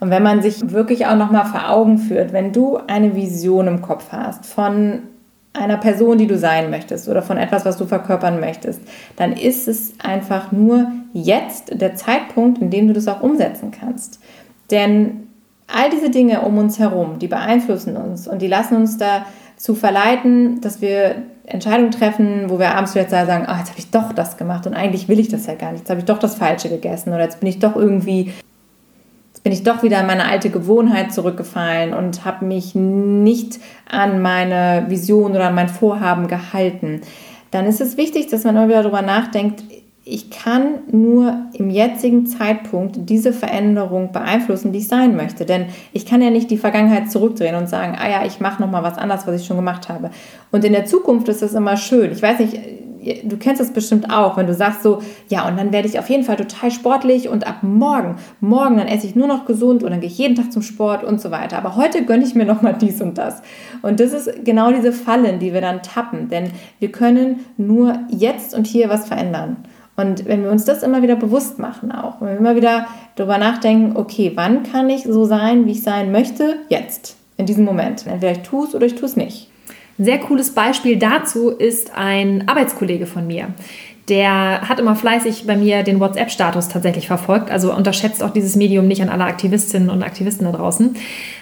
Und wenn man sich wirklich auch nochmal vor Augen führt, wenn du eine Vision im Kopf hast von einer Person, die du sein möchtest oder von etwas, was du verkörpern möchtest, dann ist es einfach nur jetzt der Zeitpunkt, in dem du das auch umsetzen kannst. Denn all diese Dinge um uns herum, die beeinflussen uns und die lassen uns dazu verleiten, dass wir Entscheidungen treffen, wo wir abends vielleicht sagen, ah, jetzt habe ich doch das gemacht und eigentlich will ich das ja gar nicht. Jetzt habe ich doch das Falsche gegessen oder jetzt bin ich doch irgendwie bin ich doch wieder in meine alte Gewohnheit zurückgefallen und habe mich nicht an meine Vision oder an mein Vorhaben gehalten. Dann ist es wichtig, dass man immer wieder darüber nachdenkt, ich kann nur im jetzigen Zeitpunkt diese Veränderung beeinflussen, die ich sein möchte. Denn ich kann ja nicht die Vergangenheit zurückdrehen und sagen, ah ja, ich mache nochmal was anderes, was ich schon gemacht habe. Und in der Zukunft ist das immer schön. Ich weiß nicht, du kennst das bestimmt auch, wenn du sagst so, ja, und dann werde ich auf jeden Fall total sportlich und ab morgen, morgen, dann esse ich nur noch gesund und dann gehe ich jeden Tag zum Sport und so weiter. Aber heute gönne ich mir nochmal dies und das. Und das ist genau diese Fallen, die wir dann tappen, denn wir können nur jetzt und hier was verändern. Und wenn wir uns das immer wieder bewusst machen, auch, wenn wir immer wieder darüber nachdenken, okay, wann kann ich so sein, wie ich sein möchte? Jetzt, in diesem Moment. Entweder ich tue es oder ich tue es nicht. Ein sehr cooles Beispiel dazu ist ein Arbeitskollege von mir. Der hat immer fleißig bei mir den WhatsApp-Status tatsächlich verfolgt. Also unterschätzt auch dieses Medium nicht an alle Aktivistinnen und Aktivisten da draußen.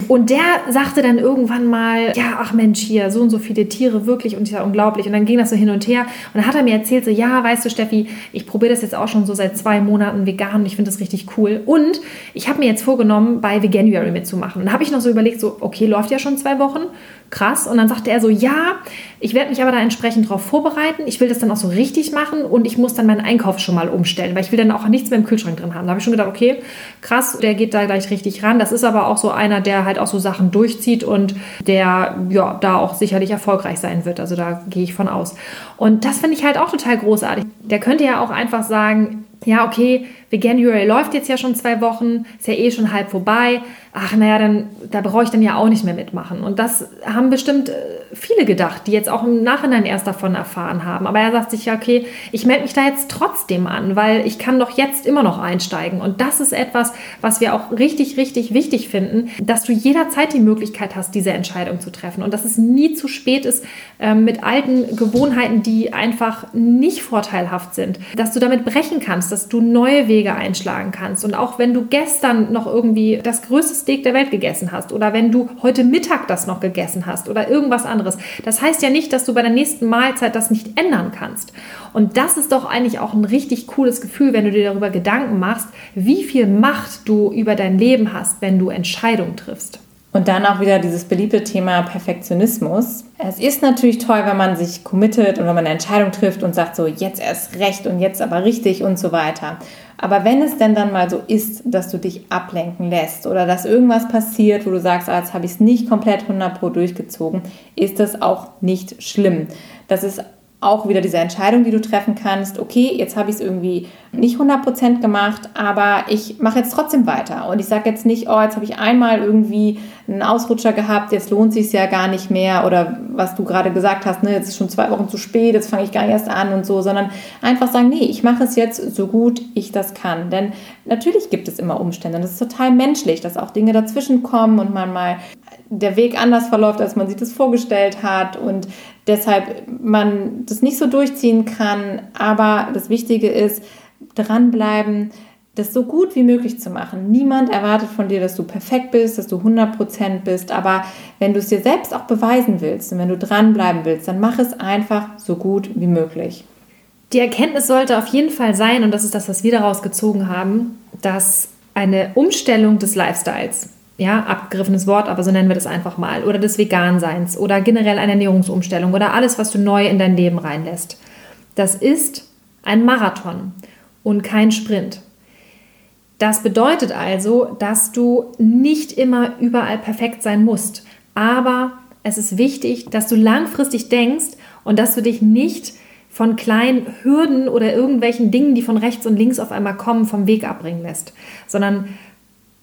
Und der sagte dann irgendwann mal, ja, ach Mensch, hier, so und so viele Tiere, wirklich, und ja unglaublich. Und dann ging das so hin und her. Und dann hat er mir erzählt, so, ja, weißt du, Steffi, ich probiere das jetzt auch schon so seit zwei Monaten vegan und ich finde das richtig cool. Und ich habe mir jetzt vorgenommen, bei Veganuary mitzumachen. Und dann habe ich noch so überlegt, so, okay, läuft ja schon zwei Wochen krass. Und dann sagte er so, ja, ich werde mich aber da entsprechend darauf vorbereiten. Ich will das dann auch so richtig machen und ich muss dann meinen Einkauf schon mal umstellen, weil ich will dann auch nichts mehr im Kühlschrank drin haben. Da habe ich schon gedacht, okay, krass, der geht da gleich richtig ran. Das ist aber auch so einer, der halt auch so Sachen durchzieht und der ja da auch sicherlich erfolgreich sein wird. Also da gehe ich von aus. Und das finde ich halt auch total großartig. Der könnte ja auch einfach sagen, ja, okay, Veganuary läuft jetzt ja schon zwei Wochen, ist ja eh schon halb vorbei. Ach, naja, dann, da brauche ich dann ja auch nicht mehr mitmachen. Und das haben bestimmt äh, viele gedacht, die jetzt auch im Nachhinein erst davon erfahren haben. Aber er sagt sich ja, okay, ich melde mich da jetzt trotzdem an, weil ich kann doch jetzt immer noch einsteigen. Und das ist etwas, was wir auch richtig, richtig wichtig finden, dass du jederzeit die Möglichkeit hast, diese Entscheidung zu treffen. Und dass es nie zu spät ist, ähm, mit alten Gewohnheiten, die einfach nicht vorteilhaft sind, dass du damit brechen kannst, dass du neue Wege Wege einschlagen kannst. Und auch wenn du gestern noch irgendwie das größte Steak der Welt gegessen hast oder wenn du heute Mittag das noch gegessen hast oder irgendwas anderes, das heißt ja nicht, dass du bei der nächsten Mahlzeit das nicht ändern kannst. Und das ist doch eigentlich auch ein richtig cooles Gefühl, wenn du dir darüber Gedanken machst, wie viel Macht du über dein Leben hast, wenn du Entscheidungen triffst. Und dann auch wieder dieses beliebte Thema Perfektionismus. Es ist natürlich toll, wenn man sich committet und wenn man eine Entscheidung trifft und sagt so, jetzt erst recht und jetzt aber richtig und so weiter. Aber wenn es denn dann mal so ist, dass du dich ablenken lässt oder dass irgendwas passiert, wo du sagst, ah, jetzt habe ich es nicht komplett 100 Pro durchgezogen, ist das auch nicht schlimm. Das ist auch wieder diese Entscheidung, die du treffen kannst, okay, jetzt habe ich es irgendwie nicht 100% gemacht, aber ich mache jetzt trotzdem weiter. Und ich sage jetzt nicht, oh, jetzt habe ich einmal irgendwie einen Ausrutscher gehabt, jetzt lohnt sich ja gar nicht mehr oder was du gerade gesagt hast, ne, jetzt ist schon zwei Wochen zu spät, jetzt fange ich gar nicht erst an und so, sondern einfach sagen, nee, ich mache es jetzt so gut ich das kann. Denn natürlich gibt es immer Umstände und es ist total menschlich, dass auch Dinge dazwischen kommen und man mal der Weg anders verläuft, als man sich das vorgestellt hat und deshalb man das nicht so durchziehen kann. Aber das Wichtige ist, dranbleiben, das so gut wie möglich zu machen. Niemand erwartet von dir, dass du perfekt bist, dass du 100% bist, aber wenn du es dir selbst auch beweisen willst und wenn du dranbleiben willst, dann mach es einfach so gut wie möglich. Die Erkenntnis sollte auf jeden Fall sein, und das ist das, was wir daraus gezogen haben, dass eine Umstellung des Lifestyles, ja, abgegriffenes Wort, aber so nennen wir das einfach mal, oder des Veganseins oder generell eine Ernährungsumstellung oder alles, was du neu in dein Leben reinlässt. Das ist ein Marathon und kein Sprint. Das bedeutet also, dass du nicht immer überall perfekt sein musst, aber es ist wichtig, dass du langfristig denkst und dass du dich nicht von kleinen Hürden oder irgendwelchen Dingen, die von rechts und links auf einmal kommen, vom Weg abbringen lässt, sondern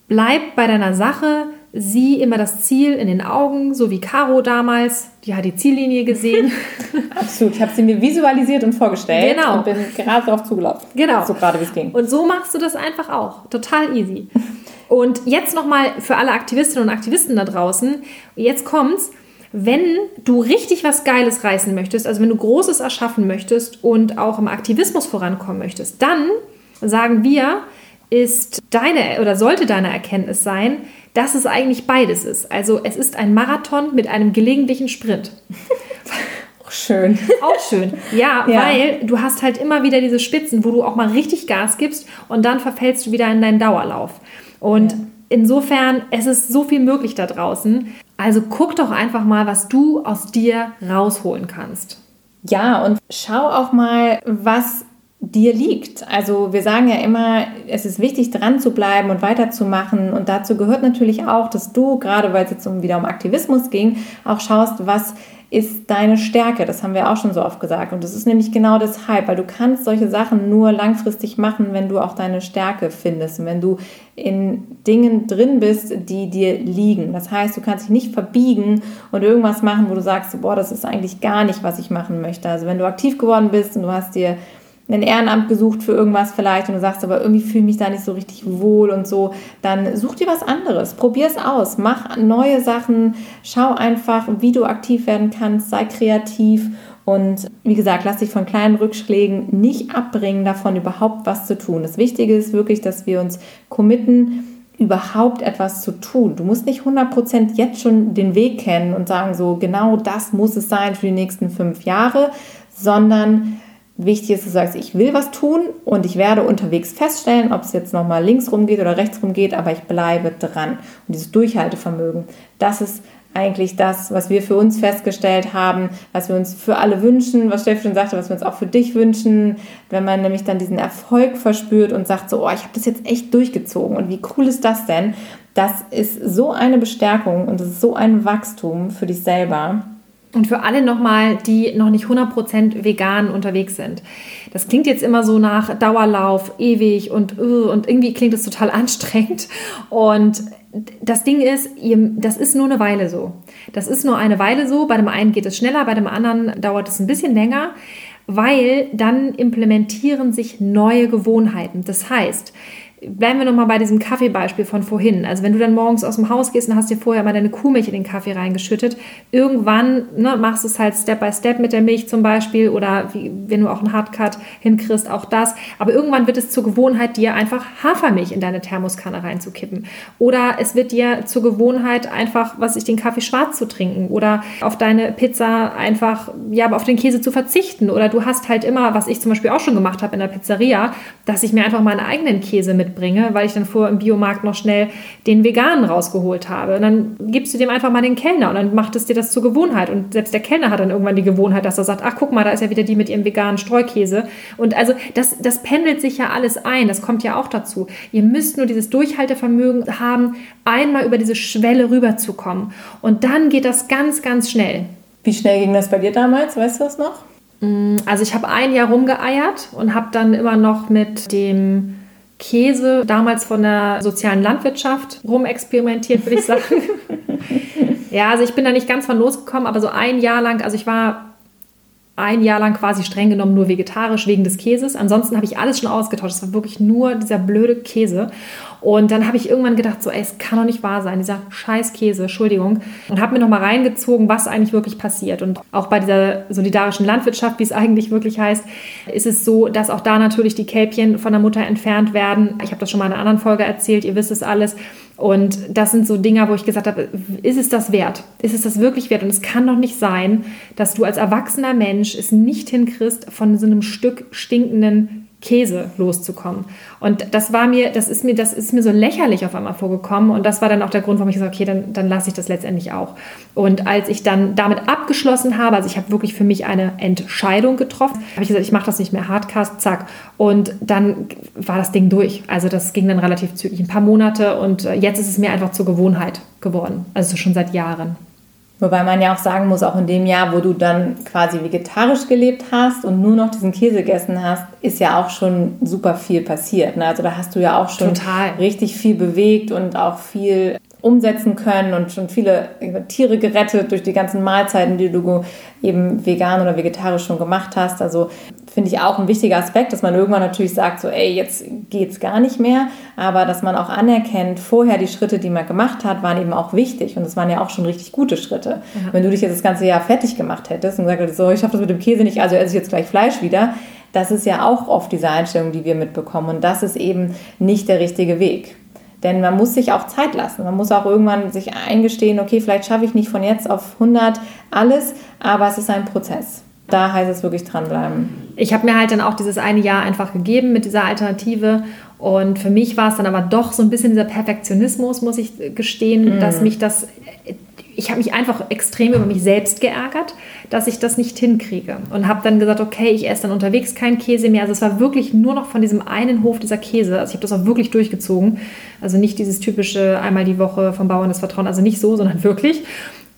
bleib bei deiner Sache, sieh immer das Ziel in den Augen, so wie Caro damals, die hat die Ziellinie gesehen. Absolut, ich habe sie mir visualisiert und vorgestellt genau. und bin gerade darauf zugelaufen. Genau. So gerade wie es ging. Und so machst du das einfach auch, total easy. Und jetzt nochmal für alle Aktivistinnen und Aktivisten da draußen, jetzt kommt's, wenn du richtig was Geiles reißen möchtest, also wenn du Großes erschaffen möchtest und auch im Aktivismus vorankommen möchtest, dann sagen wir, ist deine oder sollte deine Erkenntnis sein, dass es eigentlich beides ist. Also es ist ein Marathon mit einem gelegentlichen Sprint. Auch schön. Auch schön. Ja, ja, weil du hast halt immer wieder diese Spitzen, wo du auch mal richtig Gas gibst und dann verfällst du wieder in deinen Dauerlauf. Und ja. insofern, es ist so viel möglich da draußen. Also guck doch einfach mal, was du aus dir rausholen kannst. Ja, und schau auch mal, was dir liegt. Also wir sagen ja immer, es ist wichtig, dran zu bleiben und weiterzumachen. Und dazu gehört natürlich auch, dass du, gerade weil es jetzt wieder um Aktivismus ging, auch schaust, was ist deine Stärke. Das haben wir auch schon so oft gesagt. Und das ist nämlich genau deshalb, weil du kannst solche Sachen nur langfristig machen, wenn du auch deine Stärke findest und wenn du in Dingen drin bist, die dir liegen. Das heißt, du kannst dich nicht verbiegen und irgendwas machen, wo du sagst, boah, das ist eigentlich gar nicht, was ich machen möchte. Also wenn du aktiv geworden bist und du hast dir ein Ehrenamt gesucht für irgendwas vielleicht und du sagst aber irgendwie fühle ich mich da nicht so richtig wohl und so, dann such dir was anderes, probier es aus, mach neue Sachen, schau einfach, wie du aktiv werden kannst, sei kreativ Und wie gesagt, lass dich von kleinen Rückschlägen nicht abbringen, davon überhaupt was zu tun. Das Wichtige ist wirklich, dass wir uns committen, überhaupt etwas zu tun. Du musst nicht 100% jetzt schon den Weg kennen und sagen, so genau das muss es sein für die nächsten fünf Jahre, sondern wichtig ist, dass du sagst, ich will was tun und ich werde unterwegs feststellen, ob es jetzt nochmal links rum geht oder rechts rum geht, aber ich bleibe dran. Und dieses Durchhaltevermögen, das ist eigentlich das, was wir für uns festgestellt haben, was wir uns für alle wünschen, was Steffi schon sagte, was wir uns auch für dich wünschen, wenn man nämlich dann diesen Erfolg verspürt und sagt so, oh, ich habe das jetzt echt durchgezogen und wie cool ist das denn? Das ist so eine Bestärkung und das ist so ein Wachstum für dich selber. Und für alle nochmal, die noch nicht 100% vegan unterwegs sind. Das klingt jetzt immer so nach Dauerlauf, ewig und, uh, und irgendwie klingt es total anstrengend. Und das Ding ist, das ist nur eine Weile so. Das ist nur eine Weile so. Bei dem einen geht es schneller, bei dem anderen dauert es ein bisschen länger, weil dann implementieren sich neue Gewohnheiten. Das heißt, Bleiben wir nochmal bei diesem Kaffeebeispiel von vorhin. Also wenn du dann morgens aus dem Haus gehst und hast dir vorher mal deine Kuhmilch in den Kaffee reingeschüttet, irgendwann ne, machst du es halt Step by Step mit der Milch zum Beispiel oder wie, wenn du auch einen Hardcut hinkriegst, auch das. Aber irgendwann wird es zur Gewohnheit, dir einfach Hafermilch in deine Thermoskanne reinzukippen. Oder es wird dir zur Gewohnheit, einfach, was ich, den Kaffee schwarz zu trinken oder auf deine Pizza einfach, ja, aber auf den Käse zu verzichten. Oder du hast halt immer, was ich zum Beispiel auch schon gemacht habe in der Pizzeria, dass ich mir einfach meinen eigenen Käse mit mitbringe, weil ich dann vorher im Biomarkt noch schnell den veganen rausgeholt habe. Und dann gibst du dem einfach mal den Kellner und dann macht es dir das zur Gewohnheit. Und selbst der Kellner hat dann irgendwann die Gewohnheit, dass er sagt, ach guck mal, da ist ja wieder die mit ihrem veganen Streukäse. Und also das, das pendelt sich ja alles ein, das kommt ja auch dazu. Ihr müsst nur dieses Durchhaltevermögen haben, einmal über diese Schwelle rüberzukommen. Und dann geht das ganz, ganz schnell. Wie schnell ging das bei dir damals? Weißt du das noch? Mm, also ich habe ein Jahr rumgeeiert und habe dann immer noch mit dem Käse, damals von der sozialen Landwirtschaft rumexperimentiert, würde ich sagen. ja, also ich bin da nicht ganz von losgekommen, aber so ein Jahr lang, also ich war ein Jahr lang quasi streng genommen nur vegetarisch wegen des Käses. Ansonsten habe ich alles schon ausgetauscht. Es war wirklich nur dieser blöde Käse. Und dann habe ich irgendwann gedacht, so, ey, es kann doch nicht wahr sein, dieser scheiß Käse, Entschuldigung. Und habe mir nochmal reingezogen, was eigentlich wirklich passiert. Und auch bei dieser solidarischen Landwirtschaft, wie es eigentlich wirklich heißt, ist es so, dass auch da natürlich die Kälbchen von der Mutter entfernt werden. Ich habe das schon mal in einer anderen Folge erzählt, ihr wisst es alles. Und das sind so Dinge, wo ich gesagt habe, ist es das wert? Ist es das wirklich wert? Und es kann doch nicht sein, dass du als erwachsener Mensch es nicht hinkriegst, von so einem Stück stinkenden Käse loszukommen. Und das war mir, das ist mir, das ist mir so lächerlich auf einmal vorgekommen. Und das war dann auch der Grund, warum ich gesagt habe, okay, dann, dann lasse ich das letztendlich auch. Und als ich dann damit abgeschlossen habe, also ich habe wirklich für mich eine Entscheidung getroffen, habe ich gesagt, ich mache das nicht mehr Hardcast, zack. Und dann war das Ding durch. Also das ging dann relativ zügig, ein paar Monate. Und äh, jetzt ist es mir einfach zur Gewohnheit geworden. Also schon seit Jahren. Wobei man ja auch sagen muss, auch in dem Jahr, wo du dann quasi vegetarisch gelebt hast und nur noch diesen Käse gegessen hast, ist ja auch schon super viel passiert. Ne? Also da hast du ja auch schon Total. richtig viel bewegt und auch viel umsetzen können und schon viele Tiere gerettet durch die ganzen Mahlzeiten, die du eben vegan oder vegetarisch schon gemacht hast. Also finde ich auch ein wichtiger Aspekt, dass man irgendwann natürlich sagt, so, ey, jetzt geht's gar nicht mehr, aber dass man auch anerkennt, vorher die Schritte, die man gemacht hat, waren eben auch wichtig und es waren ja auch schon richtig gute Schritte. Ja. Wenn du dich jetzt das ganze Jahr fertig gemacht hättest und gesagt hättest, so, ich schaffe das mit dem Käse nicht, also esse ich jetzt gleich Fleisch wieder, das ist ja auch oft diese Einstellung, die wir mitbekommen und das ist eben nicht der richtige Weg. Denn man muss sich auch Zeit lassen. Man muss auch irgendwann sich eingestehen, okay, vielleicht schaffe ich nicht von jetzt auf 100 alles, aber es ist ein Prozess. Da heißt es wirklich dranbleiben. Ich habe mir halt dann auch dieses eine Jahr einfach gegeben mit dieser Alternative. Und für mich war es dann aber doch so ein bisschen dieser Perfektionismus, muss ich gestehen, mm. dass mich das ich habe mich einfach extrem über mich selbst geärgert, dass ich das nicht hinkriege. Und habe dann gesagt, okay, ich esse dann unterwegs keinen Käse mehr. Also es war wirklich nur noch von diesem einen Hof dieser Käse. Also ich habe das auch wirklich durchgezogen. Also nicht dieses typische einmal die Woche vom Bauern das Vertrauen. Also nicht so, sondern wirklich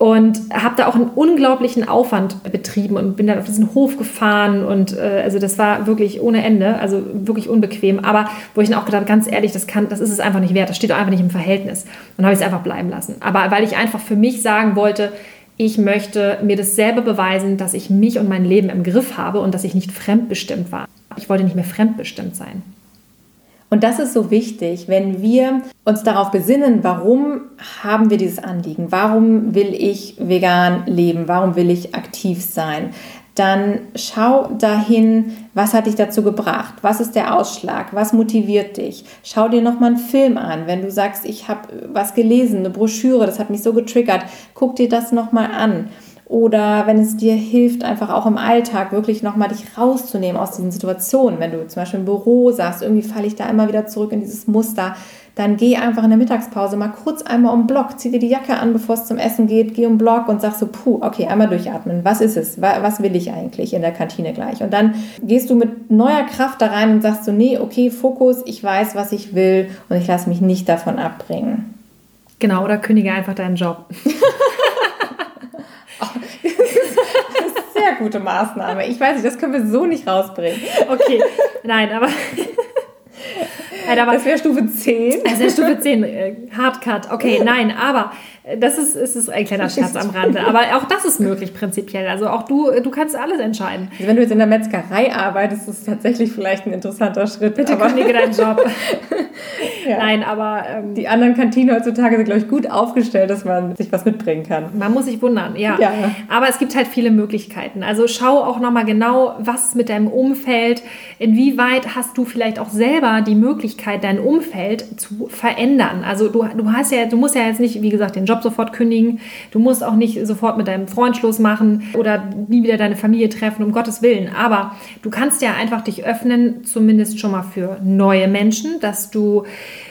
und habe da auch einen unglaublichen Aufwand betrieben und bin dann auf diesen Hof gefahren und äh, also das war wirklich ohne Ende, also wirklich unbequem. Aber wo ich dann auch gedacht, ganz ehrlich, das kann, das ist es einfach nicht wert. Das steht doch einfach nicht im Verhältnis. Und habe ich es einfach bleiben lassen. Aber weil ich einfach für mich sagen wollte, ich möchte mir das selber beweisen, dass ich mich und mein Leben im Griff habe und dass ich nicht fremdbestimmt war. Ich wollte nicht mehr fremdbestimmt sein. Und das ist so wichtig, wenn wir uns darauf besinnen, warum haben wir dieses Anliegen? Warum will ich vegan leben? Warum will ich aktiv sein? dann schau dahin, was hat dich dazu gebracht? Was ist der Ausschlag? Was motiviert dich? Schau dir nochmal einen Film an. Wenn du sagst, ich habe was gelesen, eine Broschüre, das hat mich so getriggert, guck dir das nochmal an. Oder wenn es dir hilft, einfach auch im Alltag wirklich nochmal dich rauszunehmen aus diesen Situationen. Wenn du zum Beispiel im Büro sagst, irgendwie falle ich da immer wieder zurück in dieses Muster, dann geh einfach in der Mittagspause mal kurz einmal um Block, zieh dir die Jacke an, bevor es zum Essen geht, geh um Block und sag so, puh, okay, einmal durchatmen. Was ist es? Was will ich eigentlich in der Kantine gleich? Und dann gehst du mit neuer Kraft da rein und sagst so, nee, okay, Fokus, ich weiß, was ich will und ich lasse mich nicht davon abbringen. Genau, oder kündige einfach deinen Job. oh, das, ist, das ist eine sehr gute Maßnahme. Ich weiß nicht, das können wir so nicht rausbringen. Okay, nein, aber das wäre Stufe 10. Das wäre Stufe 10, äh, Hardcut. Okay, nein, aber das ist, ist, ist ein kleiner Scherz am Rande. Aber auch das ist möglich prinzipiell. Also auch du, du kannst alles entscheiden. Also wenn du jetzt in der Metzgerei arbeitest, ist es tatsächlich vielleicht ein interessanter Schritt. Bitte kündige deinen Job. ja. Nein, aber... Ähm, die anderen Kantinen heutzutage sind, glaube ich, gut aufgestellt, dass man sich was mitbringen kann. Man muss sich wundern, ja. ja. Aber es gibt halt viele Möglichkeiten. Also schau auch nochmal genau, was mit deinem Umfeld, inwieweit hast du vielleicht auch selber die Möglichkeit, dein Umfeld zu verändern. Also du, du hast ja, du musst ja jetzt nicht, wie gesagt, den Job sofort kündigen. Du musst auch nicht sofort mit deinem Freund Schluss machen oder nie wieder deine Familie treffen, um Gottes Willen. Aber du kannst ja einfach dich öffnen, zumindest schon mal für neue Menschen, dass du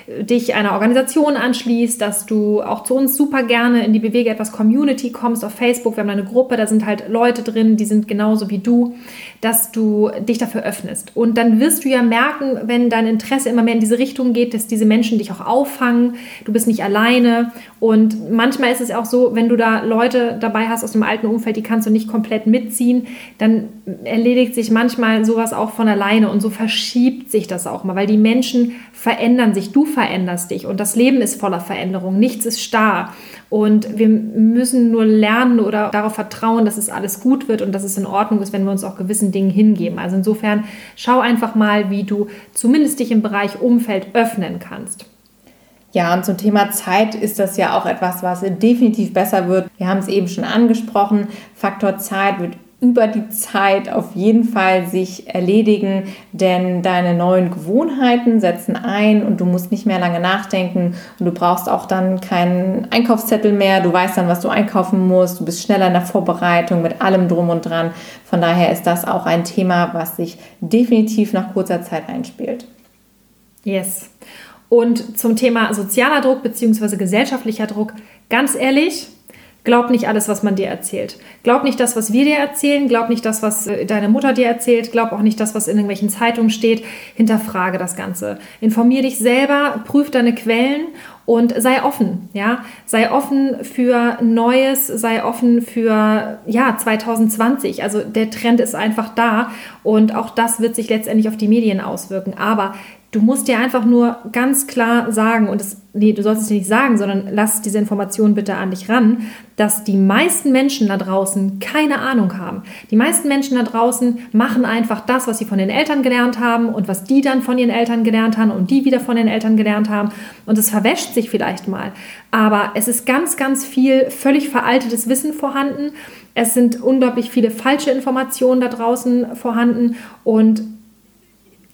dich einer Organisation anschließt, dass du auch zu uns super gerne in die Bewege etwas Community kommst auf Facebook. Wir haben eine Gruppe, da sind halt Leute drin, die sind genauso wie du, dass du dich dafür öffnest. Und dann wirst du ja merken, wenn dein Interesse immer mehr in diese Richtung geht, dass diese Menschen dich auch auffangen. Du bist nicht alleine. Und manchmal ist es auch so, wenn du da Leute dabei hast aus dem alten Umfeld, die kannst du nicht komplett mitziehen, dann erledigt sich manchmal sowas auch von alleine und so verschiebt sich das auch mal, weil die Menschen verändern sich. Du veränderst dich und das Leben ist voller Veränderung. Nichts ist starr. Und wir müssen nur lernen oder darauf vertrauen, dass es alles gut wird und dass es in Ordnung ist, wenn wir uns auch gewissen Dingen hingeben. Also insofern schau einfach mal, wie du zumindest dich im Bereich Umfeld öffnen kannst. Ja, und zum Thema Zeit ist das ja auch etwas, was definitiv besser wird. Wir haben es eben schon angesprochen. Faktor Zeit wird über die Zeit auf jeden Fall sich erledigen, denn deine neuen Gewohnheiten setzen ein und du musst nicht mehr lange nachdenken und du brauchst auch dann keinen Einkaufszettel mehr, du weißt dann, was du einkaufen musst, du bist schneller in der Vorbereitung mit allem drum und dran. Von daher ist das auch ein Thema, was sich definitiv nach kurzer Zeit einspielt. Yes. Und zum Thema sozialer Druck bzw. gesellschaftlicher Druck, ganz ehrlich, Glaub nicht alles, was man dir erzählt. Glaub nicht das, was wir dir erzählen. Glaub nicht das, was äh, deine Mutter dir erzählt. Glaub auch nicht das, was in irgendwelchen Zeitungen steht. Hinterfrage das Ganze. Informier dich selber, prüf deine Quellen und sei offen, ja, sei offen für Neues, sei offen für ja 2020. Also der Trend ist einfach da und auch das wird sich letztendlich auf die Medien auswirken. Aber Du musst dir einfach nur ganz klar sagen, und das, nee, du sollst es dir nicht sagen, sondern lass diese Information bitte an dich ran, dass die meisten Menschen da draußen keine Ahnung haben. Die meisten Menschen da draußen machen einfach das, was sie von den Eltern gelernt haben und was die dann von ihren Eltern gelernt haben und die wieder von den Eltern gelernt haben. Und es verwäscht sich vielleicht mal. Aber es ist ganz, ganz viel völlig veraltetes Wissen vorhanden. Es sind unglaublich viele falsche Informationen da draußen vorhanden und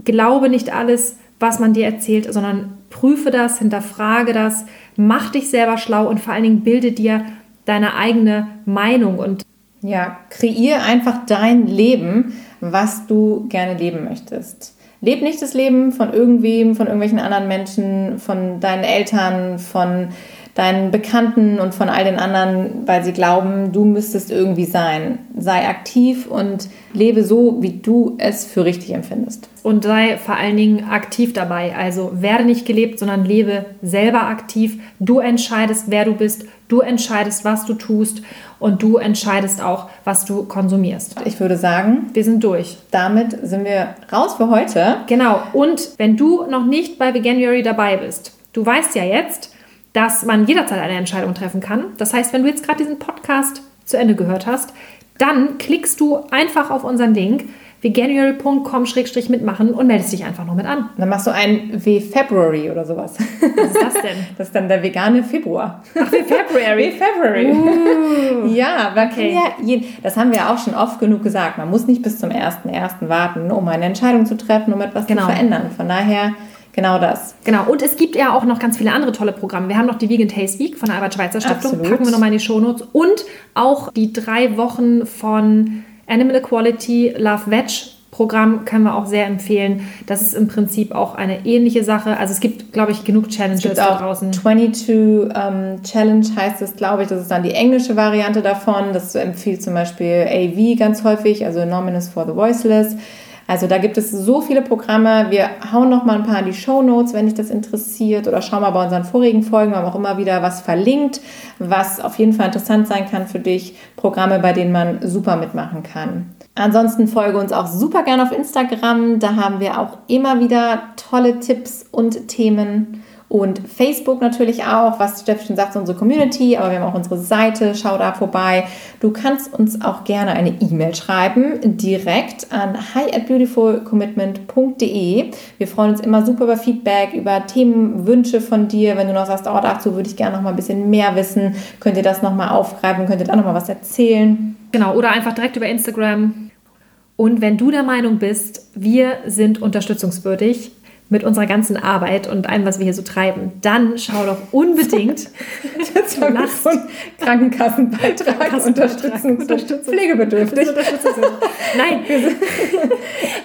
glaube nicht alles, was man dir erzählt, sondern prüfe das, hinterfrage das, mach dich selber schlau und vor allen Dingen bilde dir deine eigene Meinung und ja, kreier einfach dein Leben, was du gerne leben möchtest. Leb nicht das Leben von irgendwem, von irgendwelchen anderen Menschen, von deinen Eltern, von deinen Bekannten und von all den anderen, weil sie glauben, du müsstest irgendwie sein. Sei aktiv und lebe so, wie du es für richtig empfindest. Und sei vor allen Dingen aktiv dabei. Also werde nicht gelebt, sondern lebe selber aktiv. Du entscheidest, wer du bist. Du entscheidest, was du tust. Und du entscheidest auch, was du konsumierst. Ich würde sagen, wir sind durch. Damit sind wir raus für heute. Genau. Und wenn du noch nicht bei Veganuary dabei bist, du weißt ja jetzt, dass man jederzeit eine Entscheidung treffen kann. Das heißt, wenn du jetzt gerade diesen Podcast zu Ende gehört hast, dann klickst du einfach auf unseren Link veganuary.com-mitmachen und meldest dich einfach noch mit an. Dann machst du ein W-February oder sowas. Was ist das denn? Das ist dann der vegane Februar. Ach, W-February. W-February. Uh. Ja, man Okay. kann ja jeden, das haben wir auch schon oft genug gesagt. Man muss nicht bis zum 1.1. warten, um eine Entscheidung zu treffen, um etwas Genau. zu verändern. Von daher genau das. Genau, und es gibt ja auch noch ganz viele andere tolle Programme. Wir haben noch die Vegan Taste Week von der Albert-Schweitzer Stiftung, Absolut. packen wir nochmal in die Shownotes. Und auch die drei Wochen von Animal Equality Love Veg Programm können wir auch sehr empfehlen. Das ist im Prinzip auch eine ähnliche Sache. Also es gibt, glaube ich, genug Challenges Es gibt da auch draußen. 22 ähm, Challenge heißt es, glaube ich. Das ist dann die englische Variante davon. Das empfiehlt zum Beispiel AV ganz häufig, also Anonymous for the Voiceless. Also da gibt es so viele Programme. Wir hauen noch mal ein paar in die Show Notes, wenn dich das interessiert. Oder schau mal bei unseren vorigen Folgen. Wir haben auch immer wieder was verlinkt, was auf jeden Fall interessant sein kann für dich. Programme, bei denen man super mitmachen kann. Ansonsten folge uns auch super gerne auf Instagram. Da haben wir auch immer wieder tolle Tipps und Themen. Und Facebook natürlich auch, was Steffi schon sagt, unsere Community, aber wir haben auch unsere Seite, schau da vorbei. Du kannst uns auch gerne eine E-Mail schreiben, direkt an hi. Wir freuen uns immer super über Feedback, über Themenwünsche von dir. Wenn du noch sagst, oh, dazu würde ich gerne noch mal ein bisschen mehr wissen, könnt ihr das noch mal aufgreifen, könnt ihr da noch mal was erzählen. Genau, oder einfach direkt über Instagram. Und wenn du der Meinung bist, wir sind unterstützungswürdig mit unserer ganzen Arbeit und allem, was wir hier so treiben, dann schau doch unbedingt. Lachst. so Krankenkassenbeitrag, Krankenkassenbeitrag, Unterstützung, Unterstützung. pflegebedürftig. Nein.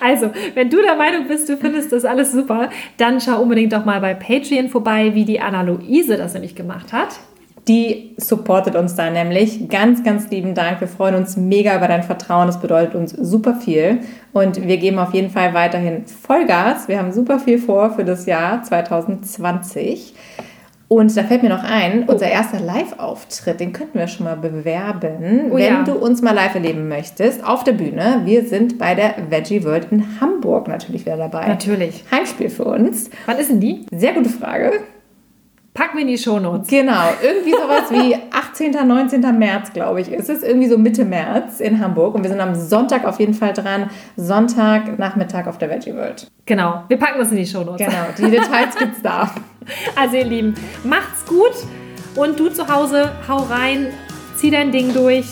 Also, wenn du der Meinung bist, du findest das alles super, dann schau unbedingt doch mal bei Patreon vorbei, wie die Anna-Luise das nämlich gemacht hat. Die supportet uns da nämlich. Ganz, ganz lieben Dank. Wir freuen uns mega über dein Vertrauen. Das bedeutet uns super viel. Und wir geben auf jeden Fall weiterhin Vollgas. Wir haben super viel vor für das Jahr 2020. Und da fällt mir noch ein, unser erster Live-Auftritt, den könnten wir schon mal bewerben, Oh wenn ja. du uns mal live erleben möchtest, auf der Bühne. Wir sind bei der Veggie World in Hamburg natürlich wieder dabei. Natürlich. Heimspiel für uns. Wann ist denn die? Sehr gute Frage. Packen wir in die Shownotes. Genau, irgendwie sowas wie 18., 19. März, glaube ich, ist es. Irgendwie so Mitte März in Hamburg. Und wir sind am Sonntag auf jeden Fall dran. Sonntag, Nachmittag auf der Veggie World. Genau, wir packen das in die Shownotes. Genau, die Details gibt's da. Also ihr Lieben, macht's gut und du zu Hause, hau rein, zieh dein Ding durch,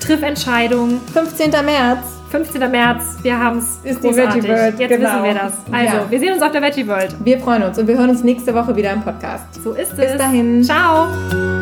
triff Entscheidungen. 15. März. 15. März, wir haben's. Ist die. Veggie World, Jetzt genau. wissen wir das. Also, Ja. wir sehen uns auf der Veggie World. Wir freuen uns und wir hören uns nächste Woche wieder im Podcast. So ist Bis es. dahin. Ciao.